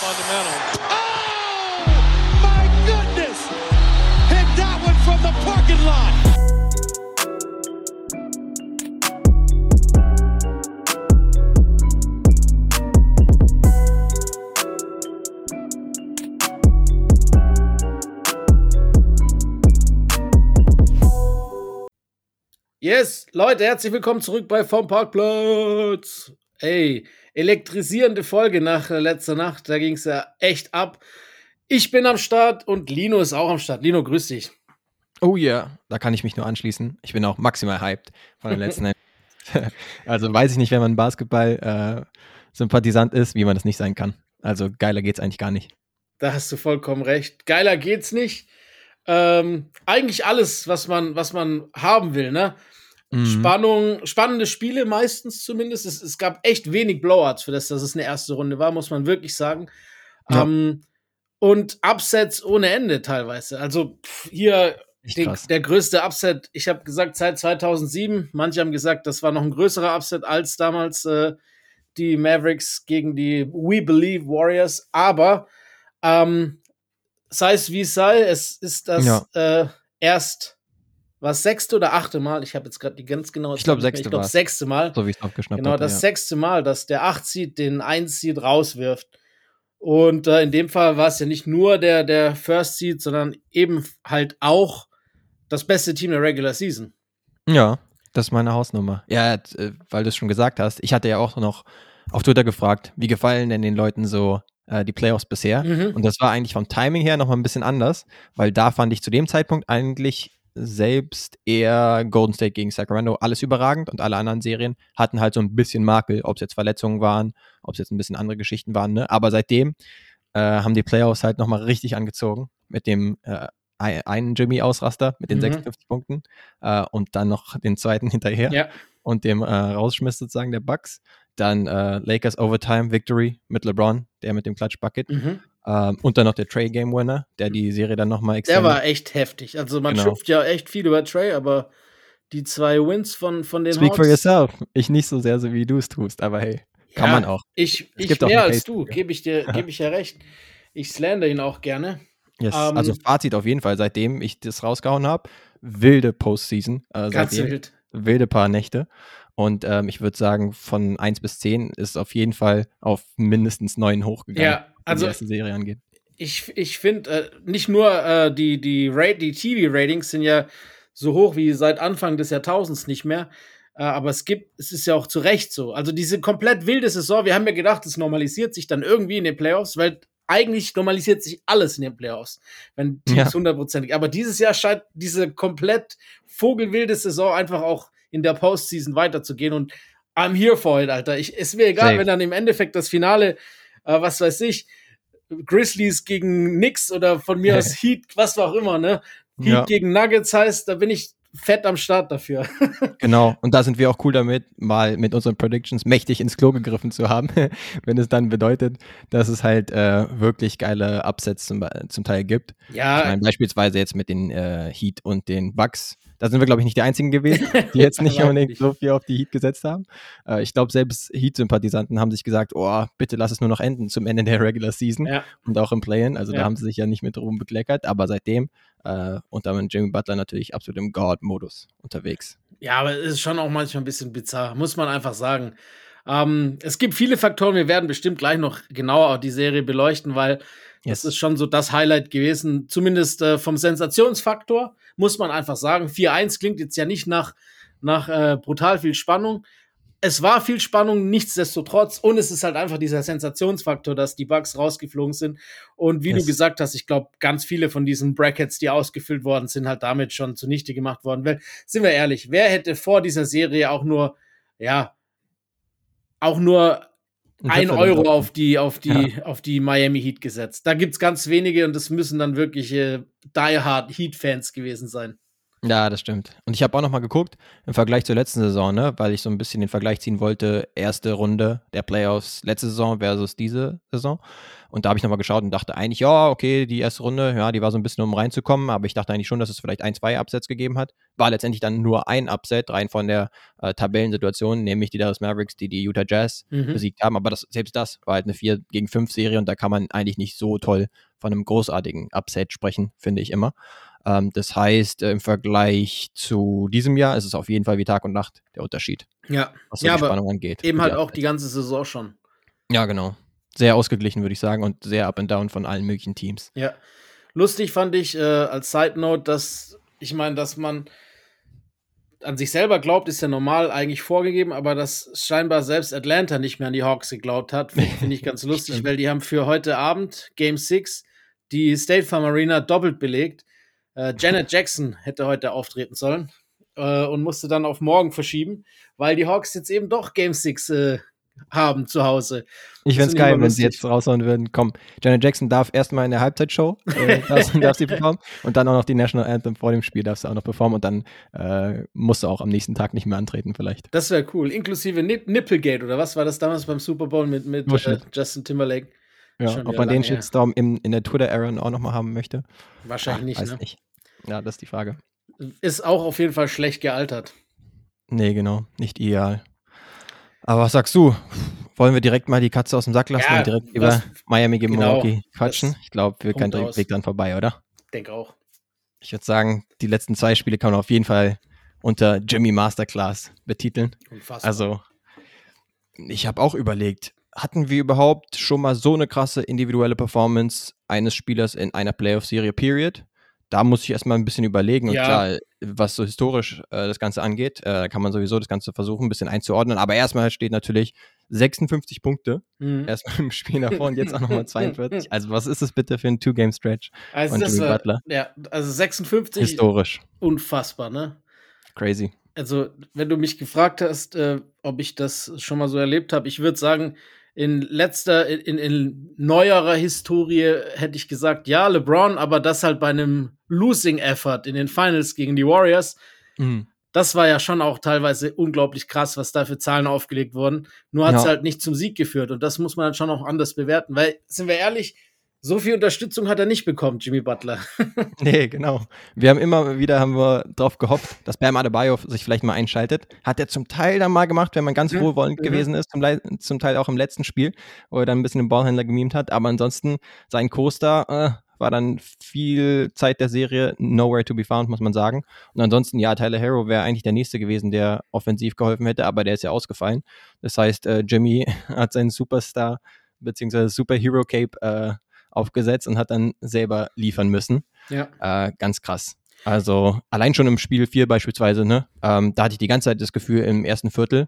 fundamental. Oh, my goodness! Hit that one from the parking lot. Yes, Leute, herzlich willkommen zurück bei Vom Parkplatz. Ey, elektrisierende Folge nach äh, letzter Nacht. Da ging es ja echt ab. Ich bin am Start und Lino ist auch am Start. Lino, grüß dich. Oh ja, yeah. da kann ich mich nur anschließen. Ich bin auch maximal hyped von der letzten. also weiß ich nicht, wenn man Basketball-Sympathisant äh, ist, wie man das nicht sein kann. Also geiler geht's eigentlich gar nicht. Da hast du vollkommen recht. Geiler geht's nicht. Ähm, eigentlich alles, was man, was man haben will, ne? Mhm. Spannung, spannende Spiele meistens zumindest. Es, es, gab echt wenig Blowouts für das, dass es eine erste Runde war, muss man wirklich sagen. Ja. Ähm, und Upsets ohne Ende teilweise. Also pff, hier den, der größte Upset, ich habe gesagt, seit 2007. Manche haben gesagt, das war noch ein größerer Upset als damals äh, die Mavericks gegen die We Believe Warriors. Aber ähm, sei es wie es sei, es ist das ja. äh, erst was sechste oder achte Mal, ich habe jetzt gerade die ganz genaue Ich glaube sechste, ich glaub, sechste Mal. So wie ich es aufgeschnappt Genau, das ja. sechste Mal, dass der 8 Seed den 1 Seed rauswirft. Und äh, in dem Fall war es ja nicht nur der, der First Seed, sondern eben halt auch das beste Team der Regular Season. Ja, das ist meine Hausnummer. Ja, äh, weil du es schon gesagt hast. Ich hatte ja auch noch auf Twitter gefragt, wie gefallen denn den Leuten so äh, die Playoffs bisher? Mhm. Und das war eigentlich vom Timing her nochmal ein bisschen anders, weil da fand ich zu dem Zeitpunkt eigentlich selbst eher Golden State gegen Sacramento alles überragend und alle anderen Serien hatten halt so ein bisschen Makel, ob es jetzt Verletzungen waren, ob es jetzt ein bisschen andere Geschichten waren. Ne? Aber seitdem äh, haben die Playoffs halt nochmal richtig angezogen mit dem äh, einen Jimmy-Ausraster mit den mhm. 56 Punkten äh, und dann noch den zweiten hinterher ja. und dem äh, Rausschmiss sozusagen der Bucks. Dann äh, Lakers Overtime Victory mit LeBron, der mit dem Clutch Bucket. Mhm. Ähm, und dann noch der Trey Game Winner, der die Serie dann nochmal extra. Der war echt heftig. Also man genau. schimpft ja echt viel über Trey, aber die zwei Wins von, von den Speak Hawks, for yourself. Ich nicht so sehr, so wie du es tust, aber hey, kann ja, man auch. Ich, ich mehr als du, gebe ich dir geb ich ja recht. Ich slander ihn auch gerne. Yes. Um, also Fazit auf jeden Fall, seitdem ich das rausgehauen habe, wilde Postseason. Äh, ganz wild. Wilde paar Nächte. Und ähm, ich würde sagen, von 1 bis 10 ist auf jeden Fall auf mindestens 9 hochgegangen. Ja, also, die erste Serie angeht. Ich, ich finde, äh, nicht nur äh, die, die, die TV-Ratings sind ja so hoch wie seit Anfang des Jahrtausends nicht mehr. Äh, aber es gibt, es ist ja auch zu Recht so. Also diese komplett wilde Saison, wir haben ja gedacht, es normalisiert sich dann irgendwie in den Playoffs, weil eigentlich normalisiert sich alles in den Playoffs, wenn Teams hundertprozentig. Ja. Aber dieses Jahr scheint diese komplett vogelwilde Saison einfach auch in der Postseason weiterzugehen. Und I'm here for it, Alter. Ich, ist mir egal, Safe. wenn dann im Endeffekt das Finale, äh, was weiß ich, Grizzlies gegen Knicks oder von mir aus Heat, was auch immer, ne? Heat ja. gegen Nuggets heißt, da bin ich fett am Start dafür. genau, und da sind wir auch cool damit, mal mit unseren Predictions mächtig ins Klo gegriffen zu haben, wenn es dann bedeutet, dass es halt äh, wirklich geile Upsets zum, zum Teil gibt. Ja. Ich meine, beispielsweise jetzt mit den äh, Heat und den Bucks da sind wir, glaube ich, nicht die Einzigen gewesen, die jetzt nicht unbedingt so viel auf die Heat gesetzt haben. Äh, ich glaube, selbst Heat-Sympathisanten haben sich gesagt, oh, bitte lass es nur noch enden zum Ende der Regular Season ja. und auch im Play-In. Also ja. da haben sie sich ja nicht mit Ruhm bekleckert, aber seitdem äh, und damit Jimmy Butler natürlich absolut im God-Modus unterwegs. Ja, aber es ist schon auch manchmal ein bisschen bizarr, muss man einfach sagen. Ähm, es gibt viele Faktoren, wir werden bestimmt gleich noch genauer die Serie beleuchten, weil Yes. Das ist schon so das Highlight gewesen, zumindest äh, vom Sensationsfaktor, muss man einfach sagen. 4-1 klingt jetzt ja nicht nach, nach äh, brutal viel Spannung. Es war viel Spannung, nichtsdestotrotz. Und es ist halt einfach dieser Sensationsfaktor, dass die Bugs rausgeflogen sind. Und wie yes. du gesagt hast, ich glaube, ganz viele von diesen Brackets, die ausgefüllt worden sind, halt damit schon zunichte gemacht worden. Weil, sind wir ehrlich, wer hätte vor dieser Serie auch nur, ja, auch nur ein Euro auf die, auf die, ja. auf die Miami Heat gesetzt. Da gibt es ganz wenige und das müssen dann wirklich äh, die Hard Heat-Fans gewesen sein. Ja, das stimmt. Und ich habe auch noch mal geguckt im Vergleich zur letzten Saison, ne, weil ich so ein bisschen den Vergleich ziehen wollte, erste Runde der Playoffs letzte Saison versus diese Saison. Und da habe ich noch mal geschaut und dachte eigentlich, ja, okay, die erste Runde, ja, die war so ein bisschen um reinzukommen, aber ich dachte eigentlich schon, dass es vielleicht ein, zwei Upsets gegeben hat. War letztendlich dann nur ein Upset, rein von der äh, Tabellensituation, nämlich die Dallas Mavericks, die die Utah Jazz mhm. besiegt haben. Aber das, selbst das war halt eine 4 gegen 5 Serie und da kann man eigentlich nicht so toll von einem großartigen Upset sprechen, finde ich immer. Ähm, das heißt, äh, im Vergleich zu diesem Jahr ist es auf jeden Fall wie Tag und Nacht der Unterschied. Ja, was so ja, die Spannung angeht. Eben halt auch die ganze Saison schon. Ja, genau. Sehr ausgeglichen, würde ich sagen, und sehr up and down von allen möglichen Teams. Ja. Lustig fand ich äh, als Side Note, dass ich meine, dass man an sich selber glaubt, ist ja normal eigentlich vorgegeben, aber dass scheinbar selbst Atlanta nicht mehr an die Hawks geglaubt hat, finde ich ganz lustig, weil die haben für heute Abend Game 6 die State Farm Arena doppelt belegt. Äh, Janet Jackson hätte heute auftreten sollen äh, und musste dann auf morgen verschieben, weil die Hawks jetzt eben doch Game 6 äh, haben zu Hause. Ich fände es geil, wenn sie jetzt raushauen würden. Komm, Janet Jackson darf erstmal in der Halbzeitshow, äh, darf, darf, sie performen und dann auch noch die National Anthem vor dem Spiel darf sie auch noch performen und dann äh, musst du auch am nächsten Tag nicht mehr antreten vielleicht. Das wäre cool, inklusive Nip Nipplegate oder was war das damals beim Super Bowl mit, mit äh, Justin Timberlake? Ja, ob man den Shitstorm in, in der Twitter-Era auch nochmal haben möchte? Wahrscheinlich Ach, nicht, ne? nicht. Ja, das ist die Frage. Ist auch auf jeden Fall schlecht gealtert. Nee, genau. Nicht ideal. Aber was sagst du? Wollen wir direkt mal die Katze aus dem Sack lassen ja, und direkt über Miami gegen genau, Milwaukee quatschen? Ich glaube, wir kein Weg dann vorbei, oder? Denke auch. Ich würde sagen, die letzten zwei Spiele kann man auf jeden Fall unter Jimmy Masterclass betiteln. Unfassbar. Also, ich habe auch überlegt, hatten wir überhaupt schon mal so eine krasse individuelle Performance eines Spielers in einer Playoff-Serie, period? Da muss ich erstmal ein bisschen überlegen. Und ja. klar, was so historisch äh, das Ganze angeht, äh, kann man sowieso das Ganze versuchen, ein bisschen einzuordnen. Aber erstmal steht natürlich 56 Punkte. Mhm. Erstmal im Spiel davor und jetzt auch nochmal 42. Also, was ist das bitte für ein Two-Game-Stretch? Also, von das war, Butler? Ja, also 56. Historisch. Unfassbar, ne? Crazy. Also, wenn du mich gefragt hast, äh, ob ich das schon mal so erlebt habe, ich würde sagen, in letzter, in, in neuerer Historie hätte ich gesagt, ja, LeBron, aber das halt bei einem Losing Effort in den Finals gegen die Warriors. Mhm. Das war ja schon auch teilweise unglaublich krass, was da für Zahlen aufgelegt wurden. Nur hat es ja. halt nicht zum Sieg geführt. Und das muss man dann schon auch anders bewerten. Weil, sind wir ehrlich, so viel Unterstützung hat er nicht bekommen, Jimmy Butler. nee, genau. Wir haben immer wieder haben wir drauf gehofft, dass Bam Adebayo sich vielleicht mal einschaltet. Hat er zum Teil dann mal gemacht, wenn man ganz mhm. wohlwollend mhm. gewesen ist, zum, zum, Teil auch im letzten Spiel, wo er dann ein bisschen den Ballhändler gemimt hat. Aber ansonsten, sein Co-Star äh, war dann viel Zeit der Serie nowhere to be found, muss man sagen. Und ansonsten, ja, Tyler Harrow wäre eigentlich der Nächste gewesen, der offensiv geholfen hätte, aber der ist ja ausgefallen. Das heißt, äh, Jimmy hat seinen Superstar beziehungsweise Superhero Cape äh, aufgesetzt und hat dann selber liefern müssen. Ja. Äh, ganz krass. Also allein schon im Spiel 4 beispielsweise, ne, ähm, da hatte ich die ganze Zeit das Gefühl im ersten Viertel,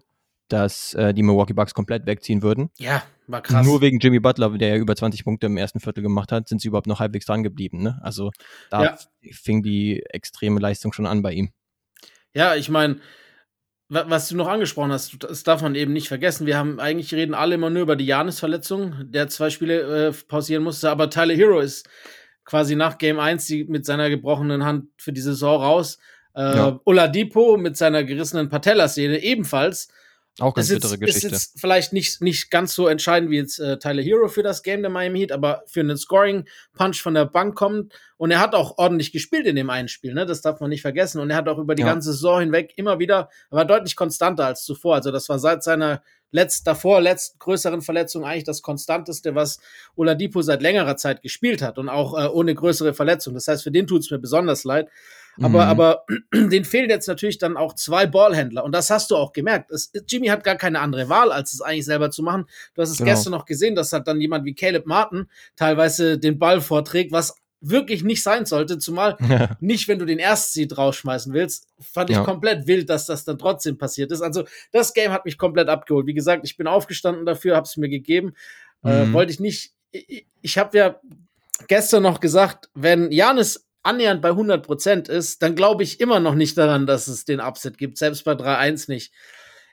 dass äh, die Milwaukee Bucks komplett wegziehen würden. Ja, war krass. Nur wegen Jimmy Butler, der ja über 20 Punkte im ersten Viertel gemacht hat, sind sie überhaupt noch halbwegs dran geblieben. Ne? Also da ja. fing die extreme Leistung schon an bei ihm. Ja, ich meine, was du noch angesprochen hast, das darf man eben nicht vergessen. Wir haben eigentlich reden alle immer nur über die Janis-Verletzung, der zwei Spiele äh, pausieren musste, aber Tyler Hero ist quasi nach Game 1 die, mit seiner gebrochenen Hand für die Saison raus. Äh, ja. Oladipo mit seiner gerissenen Patellasehne ebenfalls. Auch ganz bittere Geschichte. Ist jetzt vielleicht nicht, nicht ganz so entscheidend wie jetzt äh, Tyler Hero für das Game der Miami Heat, aber für einen Scoring-Punch von der Bank kommt. Und er hat auch ordentlich gespielt in dem einen Spiel, ne? Das darf man nicht vergessen. Und er hat auch über die ja. ganze Saison hinweg immer wieder, er war deutlich konstanter als zuvor. Also das war seit seiner letzt, davor letzten größeren Verletzung eigentlich das konstanteste, was Oladipo seit längerer Zeit gespielt hat und auch äh, ohne größere Verletzung. Das heißt, für den tut es mir besonders leid. Aber, mhm. aber den fehlen jetzt natürlich dann auch zwei Ballhändler. Und das hast du auch gemerkt. Es, Jimmy hat gar keine andere Wahl, als es eigentlich selber zu machen. Du hast es genau. gestern noch gesehen, dass hat dann jemand wie Caleb Martin teilweise den Ball vorträgt, was wirklich nicht sein sollte, zumal ja. nicht, wenn du den Erstseed rausschmeißen willst, fand ich ja. komplett wild, dass das dann trotzdem passiert ist. Also das Game hat mich komplett abgeholt. Wie gesagt, ich bin aufgestanden dafür, habe es mir gegeben. Äh, mhm. Äh, wollte ich nicht. Ich, ich habe ja gestern noch gesagt, wenn Janis annähernd bei 100% ist, dann glaube ich immer noch nicht daran, dass es den Upset gibt, selbst bei 3-1 nicht.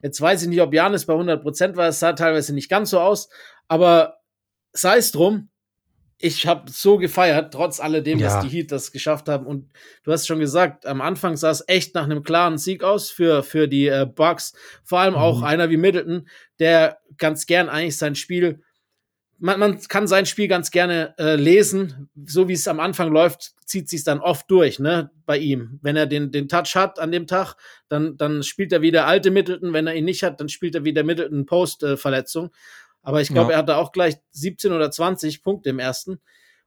Jetzt weiß ich nicht, ob Janis bei 100% war, es sah teilweise nicht ganz so aus, aber sei es drum, ich habe so gefeiert, trotz alledem, Ja. dass die Heat das geschafft haben. Und du hast schon gesagt, am Anfang sah es echt nach einem klaren Sieg aus für, für die äh, Bucks. Vor allem auch Mhm. einer wie Middleton, der ganz gern eigentlich sein Spiel, man, man kann sein Spiel ganz gerne äh, lesen. So wie es am Anfang läuft, zieht sich dann oft durch, ne, bei ihm. Wenn er den, den Touch hat an dem Tag, dann, dann spielt er wie der alte Middleton. Wenn er ihn nicht hat, dann spielt er wie der Middleton Post-Verletzung. Aber ich glaube, Ja. er hatte auch gleich 17 oder 20 Punkte im ersten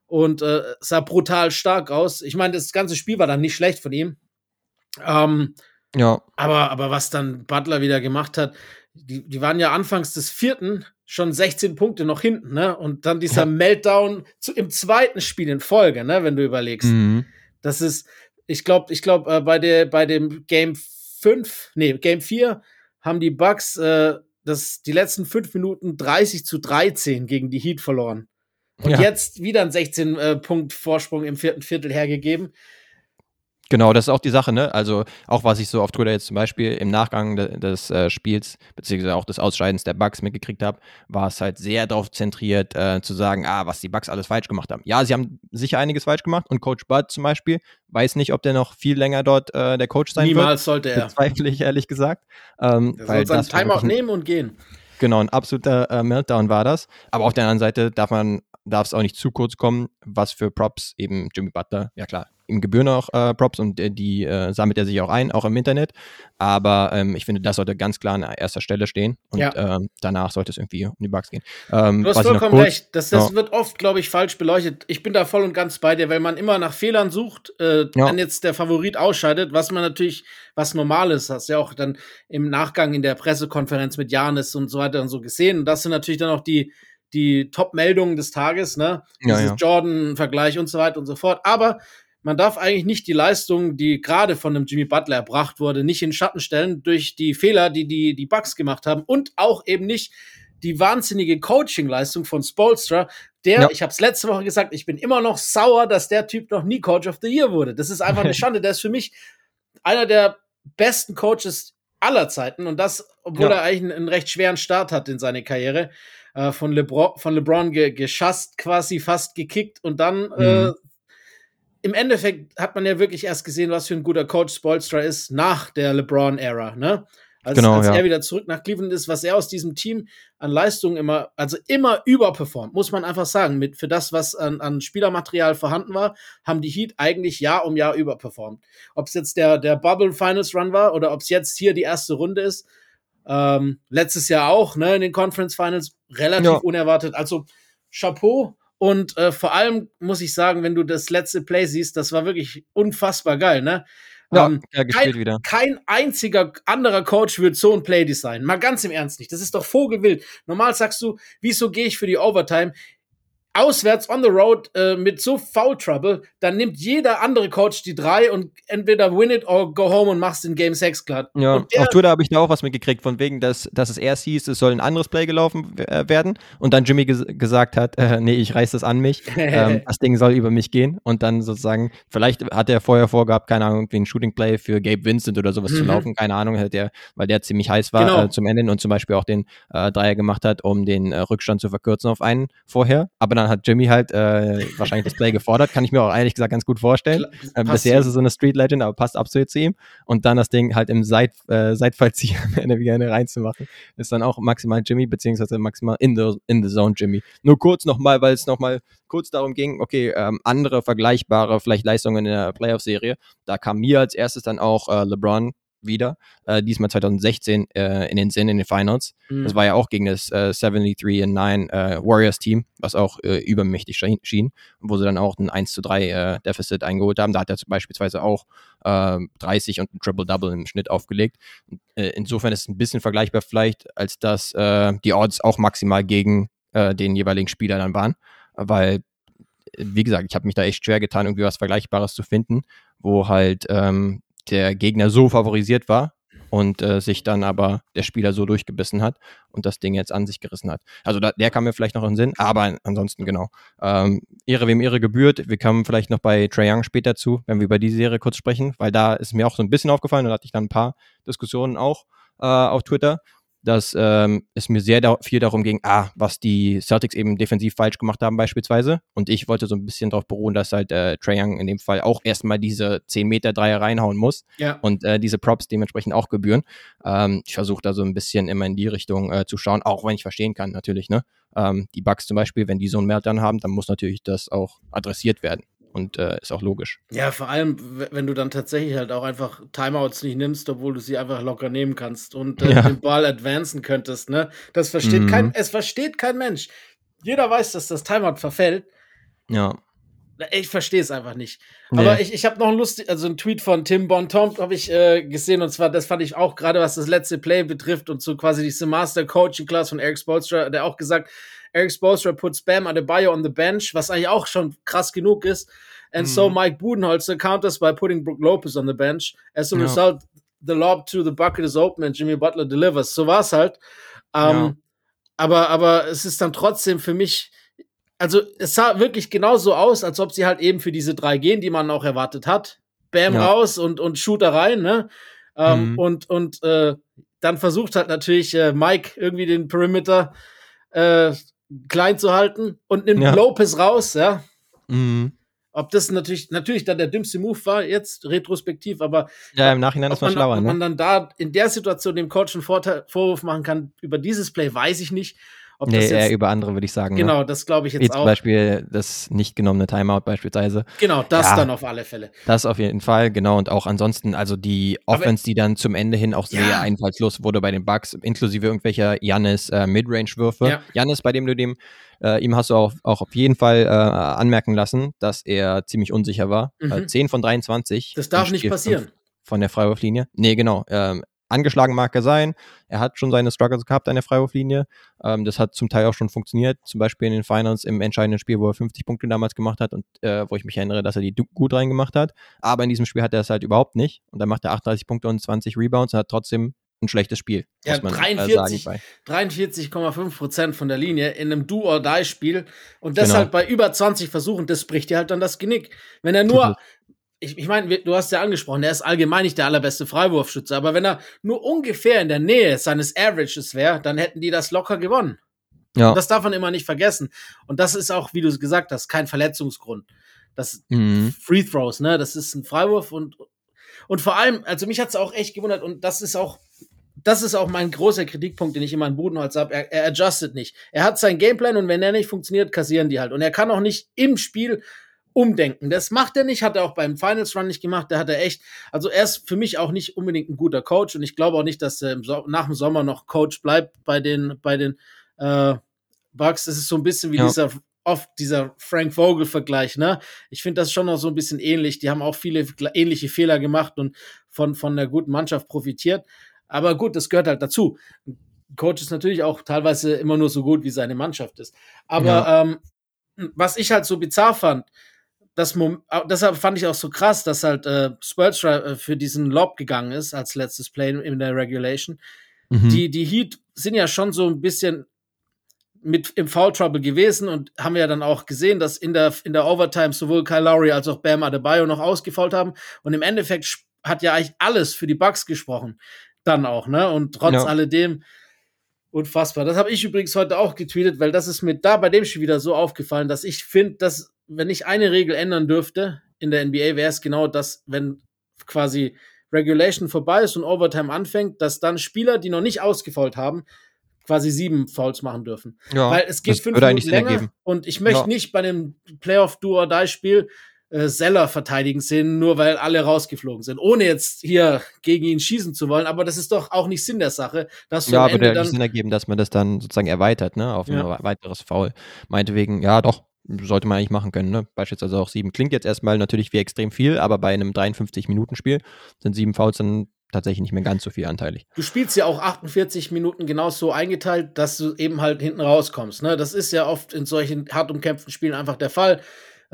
und äh, sah brutal stark aus. Ich meine, das ganze Spiel war dann nicht schlecht von ihm. Ähm, Ja, aber, aber was dann Butler wieder gemacht hat, die, die waren ja anfangs des vierten schon 16 Punkte noch hinten, ne? Und dann dieser Ja. Meltdown zu, im zweiten Spiel in Folge, ne? Wenn du überlegst. mhm. Das ist, ich glaube, ich glaube, äh, bei, der, bei dem Game 5, nee, Game 4 haben die Bucks äh, das, die letzten fünf Minuten 30 zu 13 gegen die Heat verloren. Und Ja. jetzt wieder ein 16-Punkt-Vorsprung im vierten Viertel hergegeben. Genau, das ist auch die Sache, ne? Also auch was ich so auf Twitter jetzt zum Beispiel im Nachgang de des äh, Spiels, beziehungsweise auch des Ausscheidens der Bugs mitgekriegt habe, war es halt sehr darauf zentriert, äh, zu sagen, ah, was die Bugs alles falsch gemacht haben. Ja, sie haben sicher einiges falsch gemacht und Coach Bud zum Beispiel weiß nicht, ob der noch viel länger dort äh, der Coach sein Niemals wird. sollte er. Bezweifle ich ehrlich gesagt. Ähm, Er soll seinen Timeout nehmen und gehen. Genau, ein absoluter äh, Meltdown war das. Aber auf der anderen Seite darf man, darf es auch nicht zu kurz kommen, was für Props eben Jimmy Butler, ja klar, ihm gebühren auch äh, Props und äh, die äh, sammelt er sich auch ein, auch im Internet. Aber ähm, ich finde, das sollte ganz klar an erster Stelle stehen und Ja. ähm, danach sollte es irgendwie um die Bugs gehen. Ähm, Du hast vollkommen recht. Das, das Ja. wird oft, glaube ich, falsch beleuchtet. Ich bin da voll und ganz bei dir, weil man immer nach Fehlern sucht, äh, Ja. wenn jetzt der Favorit ausscheidet, was man natürlich was Normales hast. Ja, auch dann im Nachgang in der Pressekonferenz mit Janis und so weiter und so gesehen. Und das sind natürlich dann auch die, die Top-Meldungen des Tages, ne? Ja, Dieses ja. Jordan-Vergleich und so weiter und so fort. Aber man darf eigentlich nicht die Leistung, die gerade von dem Jimmy Butler erbracht wurde, nicht in Schatten stellen durch die Fehler, die die, die Bucks gemacht haben und auch eben nicht die wahnsinnige Coaching-Leistung von Spolstra, der, Ja. ich habe es letzte Woche gesagt, ich bin immer noch sauer, dass der Typ noch nie Coach of the Year wurde. Das ist einfach eine Schande. Der ist für mich einer der besten Coaches aller Zeiten und das, obwohl Ja. er eigentlich einen, einen recht schweren Start hat in seine Karriere. Äh, von, LeBron, von LeBron ge geschasst, quasi fast gekickt und dann äh, Mhm. Im Endeffekt hat man ja wirklich erst gesehen, was für ein guter Coach Spolstra ist nach der LeBron-Ära, ne? Als, Genau, als ja. er wieder zurück nach Cleveland ist, was er aus diesem Team an Leistungen immer, also immer überperformt, muss man einfach sagen. Mit, für das, was an, an Spielermaterial vorhanden war, haben die Heat eigentlich Jahr um Jahr überperformt. Ob es jetzt der, der Bubble Finals Run war oder ob es jetzt hier die erste Runde ist. Ähm, letztes Jahr auch, ne, in den Conference Finals, relativ Ja. unerwartet. Also Chapeau. Und äh, vor allem muss ich sagen, wenn du das letzte Play siehst, das war wirklich unfassbar geil, ne? Ja, Ähm, ja, gespielt wieder. kein einziger anderer Coach wird so ein Play designen. Mal ganz im Ernst nicht. Das ist doch vogelwild. Normal sagst du, wieso gehe ich für die Overtime? Auswärts on the road äh, mit so Foul Trouble, dann nimmt jeder andere Coach die drei und entweder win it or go home und machst den Game 6 glatt. Ja, auf Twitter habe ich da auch was mitgekriegt, von wegen, dass, dass es erst hieß, es soll ein anderes Play gelaufen äh, werden und dann Jimmy ges gesagt hat, äh, nee, ich reiß das an mich, ähm, das Ding soll über mich gehen und dann sozusagen, vielleicht hat er vorher vorgehabt, keine Ahnung, irgendwie ein Shooting Play für Gabe Vincent oder sowas zu Mhm. laufen, keine Ahnung, hat der, weil der ziemlich heiß war Genau. äh, zum Ende und zum Beispiel auch den äh, Dreier gemacht hat, um den äh, Rückstand zu verkürzen auf einen vorher, aber dann hat Jimmy halt äh, wahrscheinlich das Play gefordert, kann ich mir auch ehrlich gesagt ganz gut vorstellen. Passt bisher ist es so eine Street Legend, aber passt absolut zu ihm. Und dann das Ding halt im Seit, äh, Seitfallzieher weniger reinzumachen, ist dann auch maximal Jimmy, beziehungsweise maximal in the, in the Zone Jimmy. Nur kurz nochmal, weil es nochmal kurz darum ging, okay, ähm, andere vergleichbare vielleicht Leistungen in der Playoff-Serie. Da kam mir als erstes dann auch äh, LeBron wieder, äh, diesmal 2016 äh, in den Sinn in den Finals. Mhm. Das war ja auch gegen das äh, 73 and 9 äh, Warriors Team, was auch äh, übermächtig schien, schien, wo sie dann auch ein 1 zu 3 äh, Deficit eingeholt haben. Da hat er beispielsweise auch äh, 30 und ein Triple-Double im Schnitt aufgelegt. Äh, insofern ist es ein bisschen vergleichbar vielleicht, als dass die Odds auch maximal gegen den jeweiligen Spieler dann waren, weil wie gesagt, ich habe mich da echt schwer getan, irgendwie was Vergleichbares zu finden, wo halt ähm, der Gegner so favorisiert war und äh, sich dann aber der Spieler so durchgebissen hat und das Ding jetzt an sich gerissen hat. Also da, der kam mir vielleicht noch in den Sinn, aber ansonsten genau. Ähm, Ehre wem Ehre gebührt. Wir kommen vielleicht noch bei Trae Young später zu, wenn wir über die Serie kurz sprechen, weil da ist mir auch so ein bisschen aufgefallen da hatte ich dann ein paar Diskussionen auch äh, auf Twitter, dass ähm, es mir sehr da viel darum ging, ah, was die Celtics eben defensiv falsch gemacht haben beispielsweise. Und ich wollte so ein bisschen darauf beruhen, dass halt äh, Trae Young in dem Fall auch erstmal diese 10 Meter Dreier reinhauen muss ja. und äh, diese Props dementsprechend auch gebühren. Ähm, ich versuche da so ein bisschen immer in die Richtung äh, zu schauen, auch wenn ich verstehen kann natürlich, ne? Ähm, die Bugs zum Beispiel, wenn die so einen Meltdown haben, dann muss natürlich das auch adressiert werden und äh, ist auch logisch. Ja, vor allem, wenn du dann tatsächlich halt auch einfach Timeouts nicht nimmst, obwohl du sie einfach locker nehmen kannst und äh, ja. den Ball advancen könntest, ne? Das versteht mhm. kein, es versteht kein Mensch. Jeder weiß, dass das Timeout verfällt. Ja. Ich verstehe es einfach nicht. Nee. Aber ich, ich habe noch ein lustig, also ein Tweet von Tim Bontemps habe ich äh, gesehen und zwar, das fand ich auch gerade, was das letzte Play betrifft und so quasi diese Master Coaching Class von Eric Spolstra, der auch gesagt, Eric Spolstra puts Bam Adebayo on the bench, was eigentlich auch schon krass genug ist. And mm. so mhm. Mike Budenholzer counters by putting Brook Lopez on the bench. As a ja. result, the lob to the bucket is open and Jimmy Butler delivers. So war es halt. Ähm, ja. aber, aber es ist dann trotzdem für mich, also es sah wirklich genauso aus, als ob sie halt eben für diese drei gehen, die man auch erwartet hat. Bam ja. raus und, und Shooter rein, ne? Ähm, mhm. Und, und äh, dann versucht halt natürlich äh, Mike irgendwie den Perimeter äh, klein zu halten und nimmt ja. Lopez raus, ja. Mhm. Ob das natürlich, natürlich dann der dümmste Move war, jetzt retrospektiv, aber. Ja, im Nachhinein ist man schlauer, ne? Ob man dann da in der Situation dem Coach einen Vorteil, Vorwurf machen kann über dieses Play, weiß ich nicht. Ob nee, eher über andere würde ich sagen. Ne? Genau, ne? das glaube ich jetzt Wie auch. Zum Beispiel das nicht genommene Timeout beispielsweise. Genau, das ja, dann auf alle Fälle. Das auf jeden Fall, genau. Und auch ansonsten, also die Offense, Aber, die dann zum Ende hin auch sehr ja. einfallslos wurde bei den Bucks, inklusive irgendwelcher Jannis äh, Midrange-Würfe. Jannis, bei dem du dem, äh, ihm hast du auch, auch auf jeden Fall äh, anmerken lassen, dass er ziemlich unsicher war. Mhm. Äh, 10 von 23. Das darf nicht passieren. Von der Freiwurflinie. Nee, genau. Ähm, angeschlagen mag er sein. Er hat schon seine Struggles gehabt an der Freiwurflinie. Ähm, das hat zum Teil auch schon funktioniert. Zum Beispiel in den Finals im entscheidenden Spiel, wo er 50 Punkte damals gemacht hat und äh, wo ich mich erinnere, dass er die gut reingemacht hat. Aber in diesem Spiel hat er es halt überhaupt nicht. Und dann macht er 38 Punkte und 20 Rebounds und hat trotzdem ein schlechtes Spiel. Ja, 43,5 43, Prozent von der Linie in einem Do-or-Die-Spiel und deshalb genau. bei über 20 Versuchen, das bricht dir halt dann das Genick. Wenn er nur ich, ich meine, du hast ja angesprochen, er ist allgemein nicht der allerbeste Freiwurfschütze, aber wenn er nur ungefähr in der Nähe seines Averages wäre, dann hätten die das locker gewonnen. Ja. Und das darf man immer nicht vergessen. Und das ist auch, wie du es gesagt hast, kein Verletzungsgrund. Das mhm. Free Throws, ne? Das ist ein Freiwurf und, und vor allem, also mich hat es auch echt gewundert und das ist auch, das ist auch mein großer Kritikpunkt, den ich immer an Budenholz habe. Er, er adjustet nicht. Er hat seinen Gameplan und wenn er nicht funktioniert, kassieren die halt. Und er kann auch nicht im Spiel umdenken. Das macht er nicht, hat er auch beim Finals Run nicht gemacht. Da hat er echt, also er ist für mich auch nicht unbedingt ein guter Coach und ich glaube auch nicht, dass er nach dem Sommer noch Coach bleibt bei den, bei den äh, Bucks. Das ist so ein bisschen wie ja. dieser oft dieser Frank Vogel Vergleich, ne? Ich finde das schon noch so ein bisschen ähnlich. Die haben auch viele ähnliche Fehler gemacht und von, von der guten Mannschaft profitiert. Aber gut, das gehört halt dazu. Coach ist natürlich auch teilweise immer nur so gut, wie seine Mannschaft ist. Aber ja. ähm, was ich halt so bizarr fand, das deshalb fand ich auch so krass, dass halt äh, Spolstra äh, für diesen Lob gegangen ist als letztes Play in der Regulation. Mhm. Die, die Heat sind ja schon so ein bisschen mit im Foul Trouble gewesen und haben ja dann auch gesehen, dass in der, in der Overtime sowohl Kyle Lowry als auch Bam Adebayo noch ausgefault haben. Und im Endeffekt hat ja eigentlich alles für die Bucks gesprochen. Dann auch, ne? Und trotz ja. alledem unfassbar. Das habe ich übrigens heute auch getweetet, weil das ist mir da bei dem Spiel wieder so aufgefallen, dass ich finde, dass wenn ich eine Regel ändern dürfte in der NBA, wäre es genau das, wenn quasi Regulation vorbei ist und Overtime anfängt, dass dann Spieler, die noch nicht ausgefault haben, quasi sieben Fouls machen dürfen. Ja, Weil es geht fünf Minuten länger und ich möchte ja. nicht bei einem Playoff-Do-or-Die-Spiel äh, Seller verteidigen sehen, nur weil alle rausgeflogen sind, ohne jetzt hier gegen ihn schießen zu wollen. Aber das ist doch auch nicht Sinn der Sache. Dass ja, aber der Sinn ergeben, dass man das dann sozusagen erweitert, ne, auf ja. ein weiteres Foul. Meinte wegen, ja, doch, sollte man eigentlich machen können. Ne? Beispielsweise auch sieben. Klingt jetzt erstmal natürlich wie extrem viel, aber bei einem 53-Minuten-Spiel sind sieben Fouls dann tatsächlich nicht mehr ganz so viel anteilig. Du spielst ja auch 48 Minuten genau so eingeteilt, dass du eben halt hinten rauskommst. Ne? Das ist ja oft in solchen hart umkämpften Spielen einfach der Fall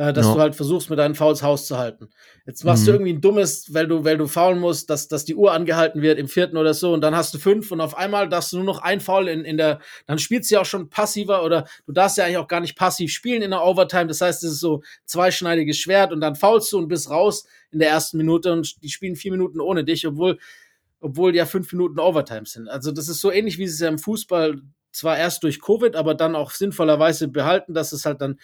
äh, dass ja. du halt versuchst, mit deinen Fouls Haus zu halten. Jetzt machst mhm. du irgendwie ein dummes, weil du, weil du faulen musst, dass, dass die Uhr angehalten wird im vierten oder so und dann hast du fünf und auf einmal darfst du nur noch ein Foul in, in der, dann spielst du ja auch schon passiver oder du darfst ja eigentlich auch gar nicht passiv spielen in der Overtime. Das heißt, es ist so zweischneidiges Schwert und dann faulst du und bist raus in der ersten Minute und die spielen vier Minuten ohne dich, obwohl obwohl ja fünf Minuten Overtime sind. Also das ist so ähnlich, wie es ja im Fußball zwar erst durch Covid, aber dann auch sinnvollerweise behalten, dass es halt dann